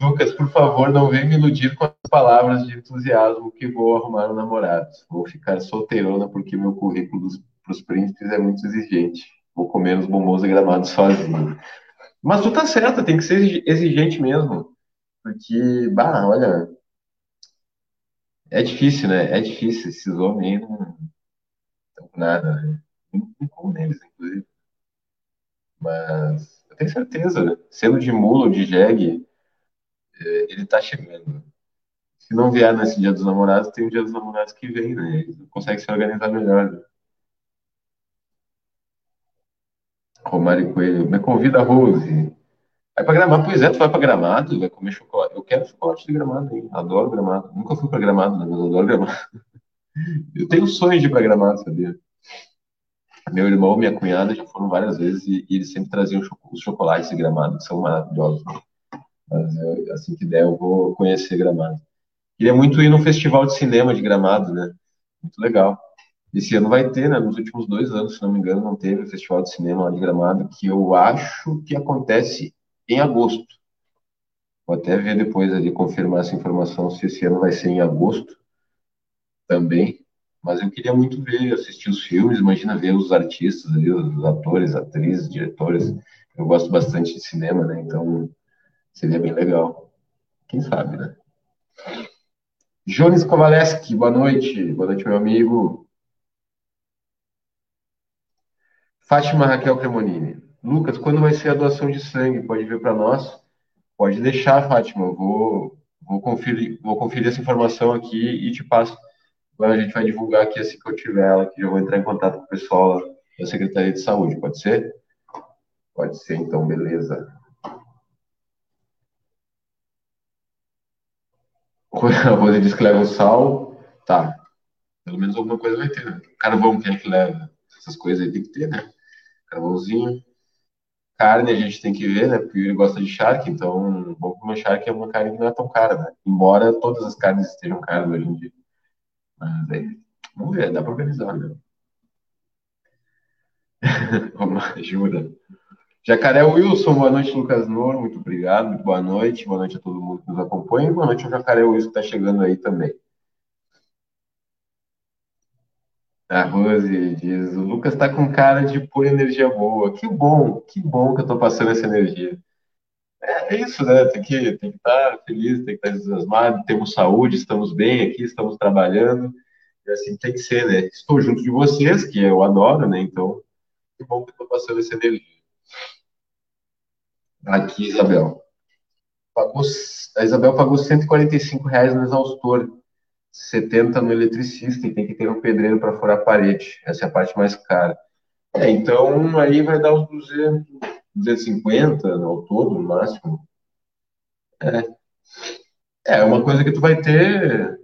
Lucas, por favor, não venha me iludir com as palavras de entusiasmo que vou arrumar um namorado. Vou ficar solteirona porque meu currículo para os príncipes é muito exigente. Vou comer os bombons e gramados sozinho. Mas tu tá certo, tem que ser exigente mesmo. Porque, bah, olha, é difícil, né? É difícil. Esses homens não estão com nada, né? Com eles, inclusive. Mas eu tenho certeza, né? sendo de mula ou de jegue, é, ele tá chegando. Se não vier nesse dia dos namorados, tem o dia dos namorados que vem, né? Ele consegue se organizar melhor. Né? Romário Coelho, me convida, Rose. Vai pra Gramado, pois é, tu vai pra Gramado, vai comer chocolate. Eu quero chocolate de Gramado, hein? Adoro Gramado. Nunca fui pra Gramado, né? mas adoro Gramado. <laughs> Eu tenho sonho de ir pra Gramado, sabia? Meu irmão minha cunhada já foram várias vezes e, e eles sempre traziam os chocolates de Gramado, que são maravilhosos. Mas eu, assim que der, eu vou conhecer Gramado. Queria muito ir no festival de cinema de Gramado, né? Muito legal. Esse ano vai ter, né? Nos últimos dois anos, se não me engano, não teve o Festival de Cinema lá de Gramado, que eu acho que acontece em agosto. Vou até ver depois ali, confirmar essa informação, se esse ano vai ser em agosto também. Mas eu queria muito ver, assistir os filmes, imagina ver os artistas ali, os atores, atrizes, diretores. Eu gosto bastante de cinema, né? Então, seria bem legal. Quem sabe, né? Jones Kovaleski, boa noite. Boa noite, meu amigo. Fátima Raquel Cremonini. Lucas, quando vai ser a doação de sangue? Pode vir para nós? Pode deixar, Fátima. Vou, vou, conferir, vou conferir essa informação aqui e te passo. Agora a gente vai divulgar aqui assim que eu tiver ela, que eu vou entrar em contato com o pessoal da Secretaria de Saúde. Pode ser? Pode ser, então, beleza. <laughs> A Rose diz que leva o sal. Tá. Pelo menos alguma coisa vai ter, né? Carvão, quem é que leva? Essas coisas aí tem que ter, né? carvãozinho. Carne a gente tem que ver, né? Porque ele gosta de charque, então vamos comer charque é uma carne que não é tão cara, né? Embora todas as carnes estejam caras hoje em dia. Vamos ver, dá para organizar, né? <laughs> lá, ajuda. Jacaré Wilson, boa noite, Lucas Noro, muito obrigado, muito boa noite, boa noite a todo mundo que nos acompanha, boa noite ao Jacaré Wilson que está chegando aí também. A Rose diz: o Lucas tá com cara de pôr energia boa. Que bom, que bom que eu tô passando essa energia. É, é isso, né? Tem que tem que estar tá feliz, tem que estar tá entusiasmado. Temos saúde, estamos bem aqui, estamos trabalhando. E assim tem que ser, né? Estou junto de vocês, que eu adoro, né? Então, que bom que tô passando essa energia. Aqui, Isabel. Pagou, a Isabel pagou 145 reais no exaustor 70 no eletricista e tem que ter um pedreiro para furar a parede. Essa é a parte mais cara. É, então aí vai dar uns 200, 250 ao todo, no máximo. É. É uma coisa que tu vai ter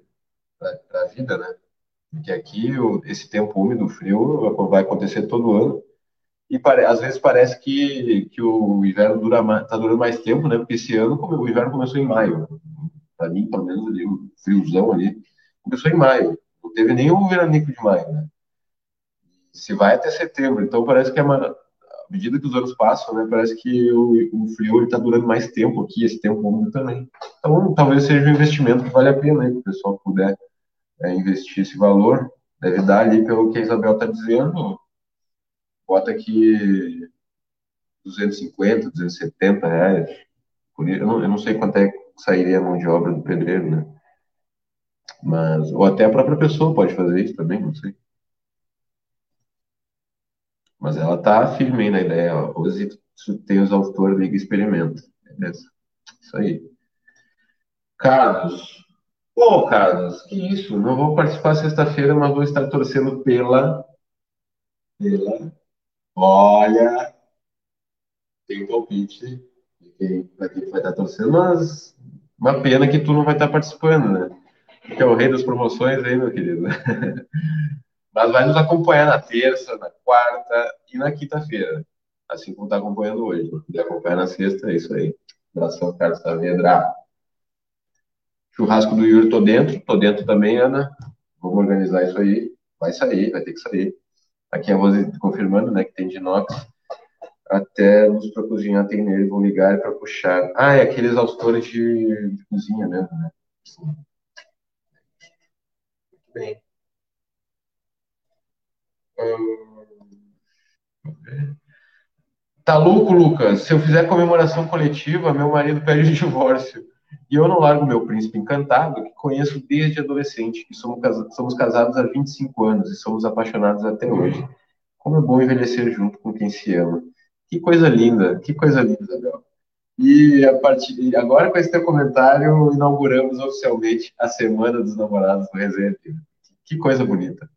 para a vida, né? Porque aqui esse tempo úmido, frio, vai acontecer todo ano. E às vezes parece que, que o inverno dura mais, tá durando mais tempo, né? Porque esse ano o inverno começou em maio. Para mim, pelo menos ali, o friozão ali começou em maio, não teve nem o veranico de maio, né? Se vai até setembro, então parece que é à medida que os anos passam, né, parece que o, o frio está durando mais tempo aqui, esse tempo úmido também. Então, talvez seja um investimento que vale a pena, né, que o pessoal puder é, investir esse valor, deve dar ali pelo que a Isabel está dizendo, bota aqui 250, 270 reais. Eu não, eu não sei quanto é que sairia a mão de obra do pedreiro, né? Mas, ou até a própria pessoa pode fazer isso também, não sei. Mas ela tá firme na ideia. Hoje tem os autores, liga experimenta. Beleza? Isso aí. Carlos. Ô, Carlos, que isso? Não vou participar sexta-feira, mas vou estar torcendo pela. Pela. Olha. Tem um palpite de quem, quem vai estar torcendo, mas uma pena que tu não vai estar participando, né? que é o rei das promoções aí, meu querido. <laughs> Mas vai nos acompanhar na terça, na quarta e na quinta-feira. Assim como está acompanhando hoje. Se acompanhar na sexta, é isso aí. Abração, Carlos Saavedra. Churrasco do Yuri, tô dentro. Tô dentro também, Ana. Vamos organizar isso aí. Vai sair, vai ter que sair. Aqui a Rose confirmando, né, que tem de inox. Até luz para cozinhar tem nele, vou ligar para puxar. Ah, é aqueles exaustores de, de cozinha mesmo, né? Sim. Muito bem. Tá louco, Lucas? Se eu fizer comemoração coletiva, meu marido pede o divórcio. E eu não largo meu príncipe encantado, que conheço desde adolescente, somos, somos casados há 25 anos e somos apaixonados até hoje. Como é bom envelhecer junto com quem se ama. Que coisa linda, que coisa linda, Isabel. E a partir agora com esse teu comentário inauguramos oficialmente a semana dos namorados do Resenha Que coisa bonita.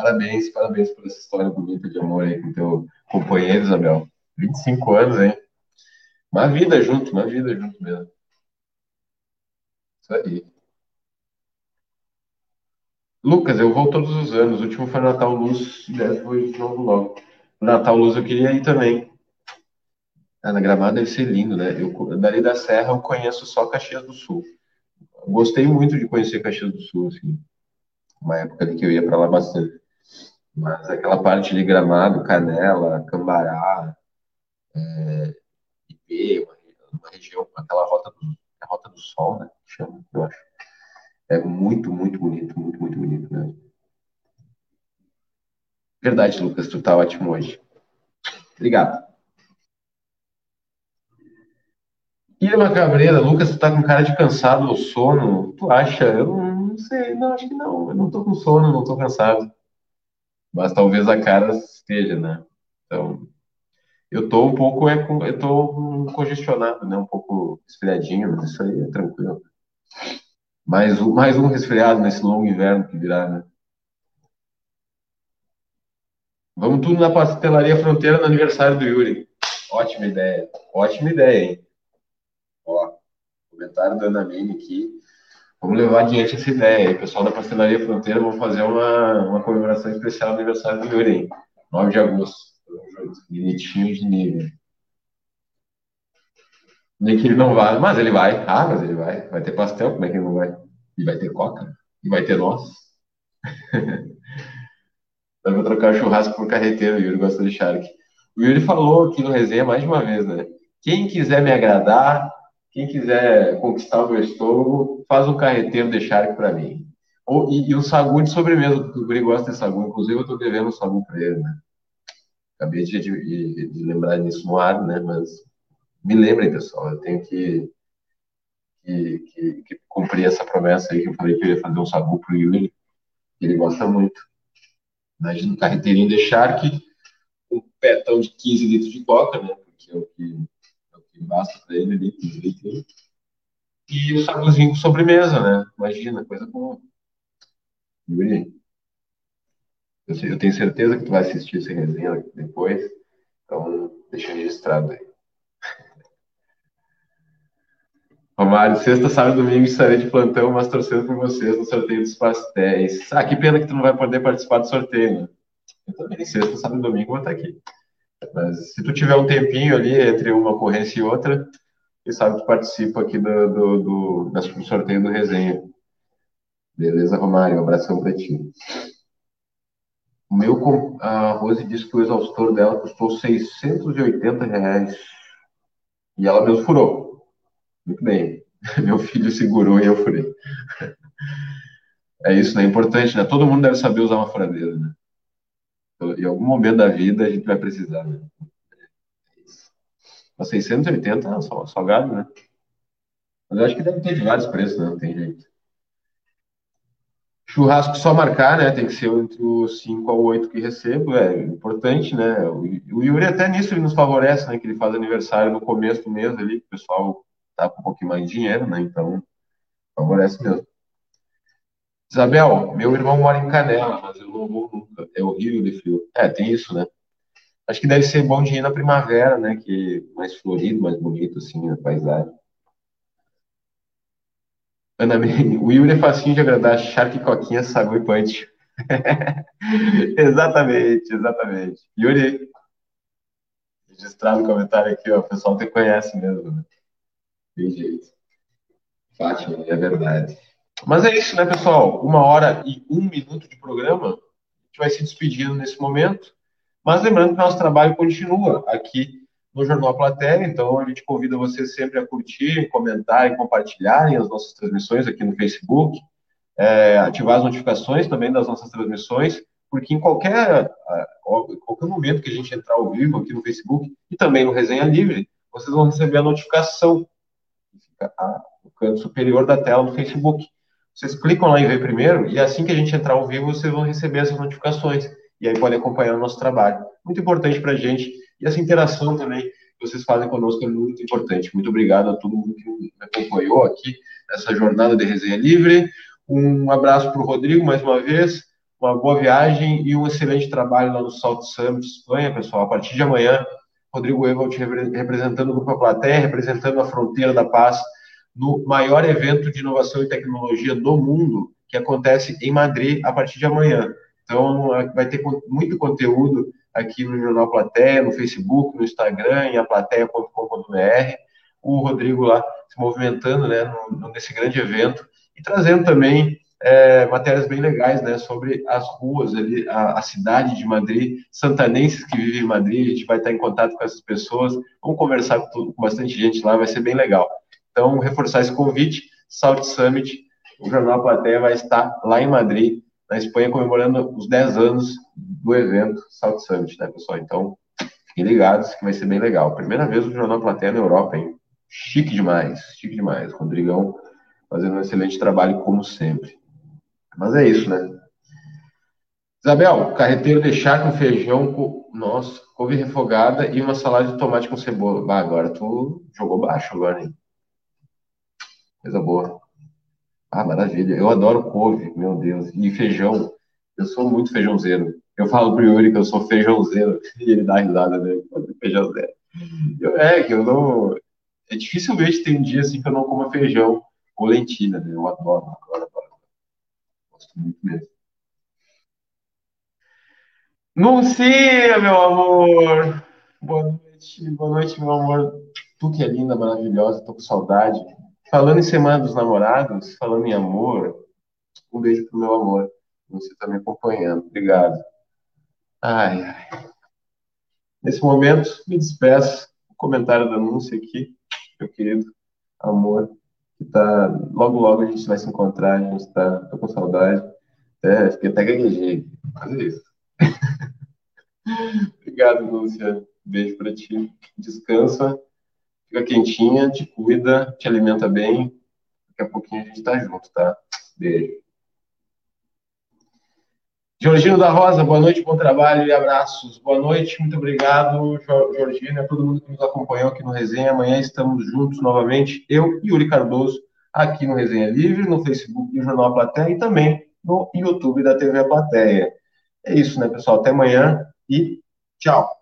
Parabéns, parabéns por essa história bonita de amor aí com teu companheiro, Isabel. 25 anos, hein? Uma vida junto, uma vida junto mesmo. Isso aí. Lucas, eu vou todos os anos. O último foi Natal Luz, e deve foi de novo logo. Natal Luz eu queria ir também. Ah, na Gramado deve ser lindo, né? Eu, dali da Serra eu conheço só Caxias do Sul. Gostei muito de conhecer Caxias do Sul, assim. Uma época ali que eu ia para lá bastante. Mas aquela parte de Gramado, Canela, Cambará, é, IP, uma, uma, região, aquela rota do, a rota do sol, né? Que chama, eu acho. É muito, muito bonito, muito, muito bonito mesmo. Verdade, Lucas, tu tá ótimo hoje. Obrigado. Irma Cabreira, Lucas, tu tá com cara de cansado ou sono? Tu acha? Eu não, não sei, não, acho que não. Eu não tô com sono, não tô cansado. Mas talvez a cara esteja, né? Então, eu tô um pouco, é, eu tô congestionado, né? Um pouco resfriadinho, mas isso aí é tranquilo. Mais um, mais um resfriado nesse longo inverno que virá, né? Vamos tudo na pastelaria Fronteira no aniversário do Yuri. Ótima ideia. Ótima ideia, hein? Ó, comentário da Ana Mene aqui. Vamos levar adiante essa ideia. aí, pessoal da Pastelaria Fronteira, vamos fazer uma, uma comemoração especial no aniversário do Yuri, hein? 9 de agosto. Bonitinho de nível. Nem que ele não vá, mas ele vai. Ah, mas ele vai. Vai ter pastel, como é que ele não vai? E vai ter coca. E vai ter nós. <laughs> Dá pra trocar churrasco por carreteiro, o Yuri gosta de Shark. O Yuri falou aqui no resenha mais de uma vez, né? Quem quiser me agradar, quem quiser conquistar o meu estômago, faz um carreteiro de Shark para mim. Ou, e, e um sagu de sobremesa, porque o Guri gosta de sagu. Inclusive, eu tô devendo um sagu para ele, né? Acabei de, de, de, lembrar disso no ar, né? Mas me lembrem, pessoal, eu tenho que, que, que, que cumprir essa promessa aí que eu falei que eu ia fazer um sagu pro Yuri. Ele gosta muito. Imagina um carreteirinho de Shark, um petão de 15 litros de coca, né? Porque é o que basta para ele ali, com E o saguzinho com sobremesa, né? Imagina, coisa boa. Yuri, eu tenho certeza que tu vai assistir essa resenha depois, então deixa registrado aí. <laughs> Romário, sexta, sábado e domingo estarei de plantão, mas torcendo por vocês no sorteio dos pastéis. Ah, que pena que tu não vai poder participar do sorteio, né? Eu também, sexta, sábado e domingo vou estar aqui. Mas se tu tiver um tempinho ali entre uma ocorrência e outra, quem sabe tu participa aqui do, do, do, do sorteio do resenha. Beleza, Romário? Um abração pra ti. O meu, a Rose disse que o exaustor dela custou 680 reais. E ela mesmo furou. Muito bem. <laughs> Meu filho segurou e eu furei. <laughs> É isso, né? É importante, né? Todo mundo deve saber usar uma furadeira, né? Em algum momento da vida a gente vai precisar, né? Mas 680 é só, salgado, né? Mas eu acho que deve ter de vários preços, né? Não tem jeito. Churrasco só marcar, né? Tem que ser entre os 5 ao 8 que recebo. É importante, né? O Yuri até nisso ele nos favorece, né? Que ele faz aniversário no começo do mês ali, que o pessoal tá com um pouquinho mais de dinheiro, né? Então, favorece mesmo. Isabel, meu irmão mora em Canela, mas eu não vou nunca. É horrível de frio. É, tem isso, né? Acho que deve ser bom de ir na primavera, né? Que mais florido, mais bonito, assim, a paisagem. Ana o Yuri é facinho de agradar. Shark, Coquinha, Sagu e Punch. <laughs> exatamente, exatamente. Yuri, registrado no comentário aqui, ó. O pessoal te conhece mesmo, né? Tem jeito. Fátima, é verdade. Mas é isso, né, pessoal? Uma hora e um minuto de programa. A gente vai se despedindo nesse momento. Mas lembrando que nosso trabalho continua aqui no Jornal Platéia, então a gente convida vocês sempre a curtir, comentar e compartilharem as nossas transmissões aqui no Facebook, é, ativar as notificações também das nossas transmissões, porque em qualquer, qualquer momento que a gente entrar ao vivo aqui no Facebook e também no Resenha Livre, vocês vão receber a notificação no canto superior da tela do Facebook. Vocês clicam lá em ver primeiro e assim que a gente entrar ao vivo, vocês vão receber essas notificações e aí podem acompanhar o nosso trabalho. Muito importante para a gente e essa interação também que vocês fazem conosco é muito importante. Muito obrigado a todo mundo que me acompanhou aqui nessa jornada de resenha livre. Um abraço para o Rodrigo mais uma vez, uma boa viagem e um excelente trabalho lá no Salt Summit Espanha, pessoal. A partir de amanhã, Rodrigo Evald representando o Grupo Platéia, representando a Fronteira da Paz no maior evento de inovação e tecnologia do mundo, que acontece em Madrid a partir de amanhã. Então, vai ter muito conteúdo aqui no Jornal Platéia, no Facebook, no Instagram, em aplateia.com.br. O Rodrigo lá se movimentando né, nesse grande evento e trazendo também é, matérias bem legais né, sobre as ruas ali, a, a, cidade de Madrid, santanenses que vivem em Madrid, a gente vai estar em contato com essas pessoas, vamos conversar com, com bastante gente lá, vai ser bem legal. Então, reforçar esse convite, South Summit, o Jornal Platéia vai estar lá em Madrid, na Espanha, comemorando os 10 anos do evento South Summit, né, pessoal? Então, fiquem ligados que vai ser bem legal. Primeira vez o Jornal Platéia na Europa, hein? Chique demais, chique demais. Rodrigão fazendo um excelente trabalho, como sempre. Mas é isso, né? Isabel, carreteiro de chá com feijão, com... nossa, couve refogada e uma salada de tomate com cebola. Bah, agora tu jogou baixo agora, hein? Coisa boa. Ah, maravilha. Eu adoro couve, meu Deus. E feijão. Eu sou muito feijãozeiro. Eu falo pro Yuri que eu sou feijãozeiro. <laughs> E ele dá risada, né? Feijãozeiro. Eu, é, que eu não. É dificilmente tem um dia assim que eu não como feijão ou lentilha, né? Eu adoro, adoro, adoro. Gosto muito mesmo. Lucia, meu amor! Boa noite, boa noite, meu amor. Tu que é linda, maravilhosa, tô com saudade. Falando em Semana dos Namorados, falando em amor, um beijo pro meu amor. Você está me acompanhando. Obrigado. Ai, ai. Nesse momento, me despeço. O comentário da anúncio aqui, meu querido amor, que tá. Logo, logo a gente vai se encontrar. A gente está. Tô com saudade. É, fiquei até gaguejei. Mas é isso. <laughs> Obrigado, Lúcia. Beijo para ti. Descansa fica quentinha, te cuida, te alimenta bem. Daqui a pouquinho a gente tá junto, tá? Beijo. Georgino da Rosa, boa noite, bom trabalho e abraços. Boa noite, muito obrigado, Georgino, e a todo mundo que nos acompanhou aqui no Resenha. Amanhã estamos juntos novamente, eu e Yuri Cardoso, aqui no Resenha Livre, no Facebook do Jornal Platéia e também no YouTube da TV Platéia. É isso, né, pessoal? Até amanhã e tchau.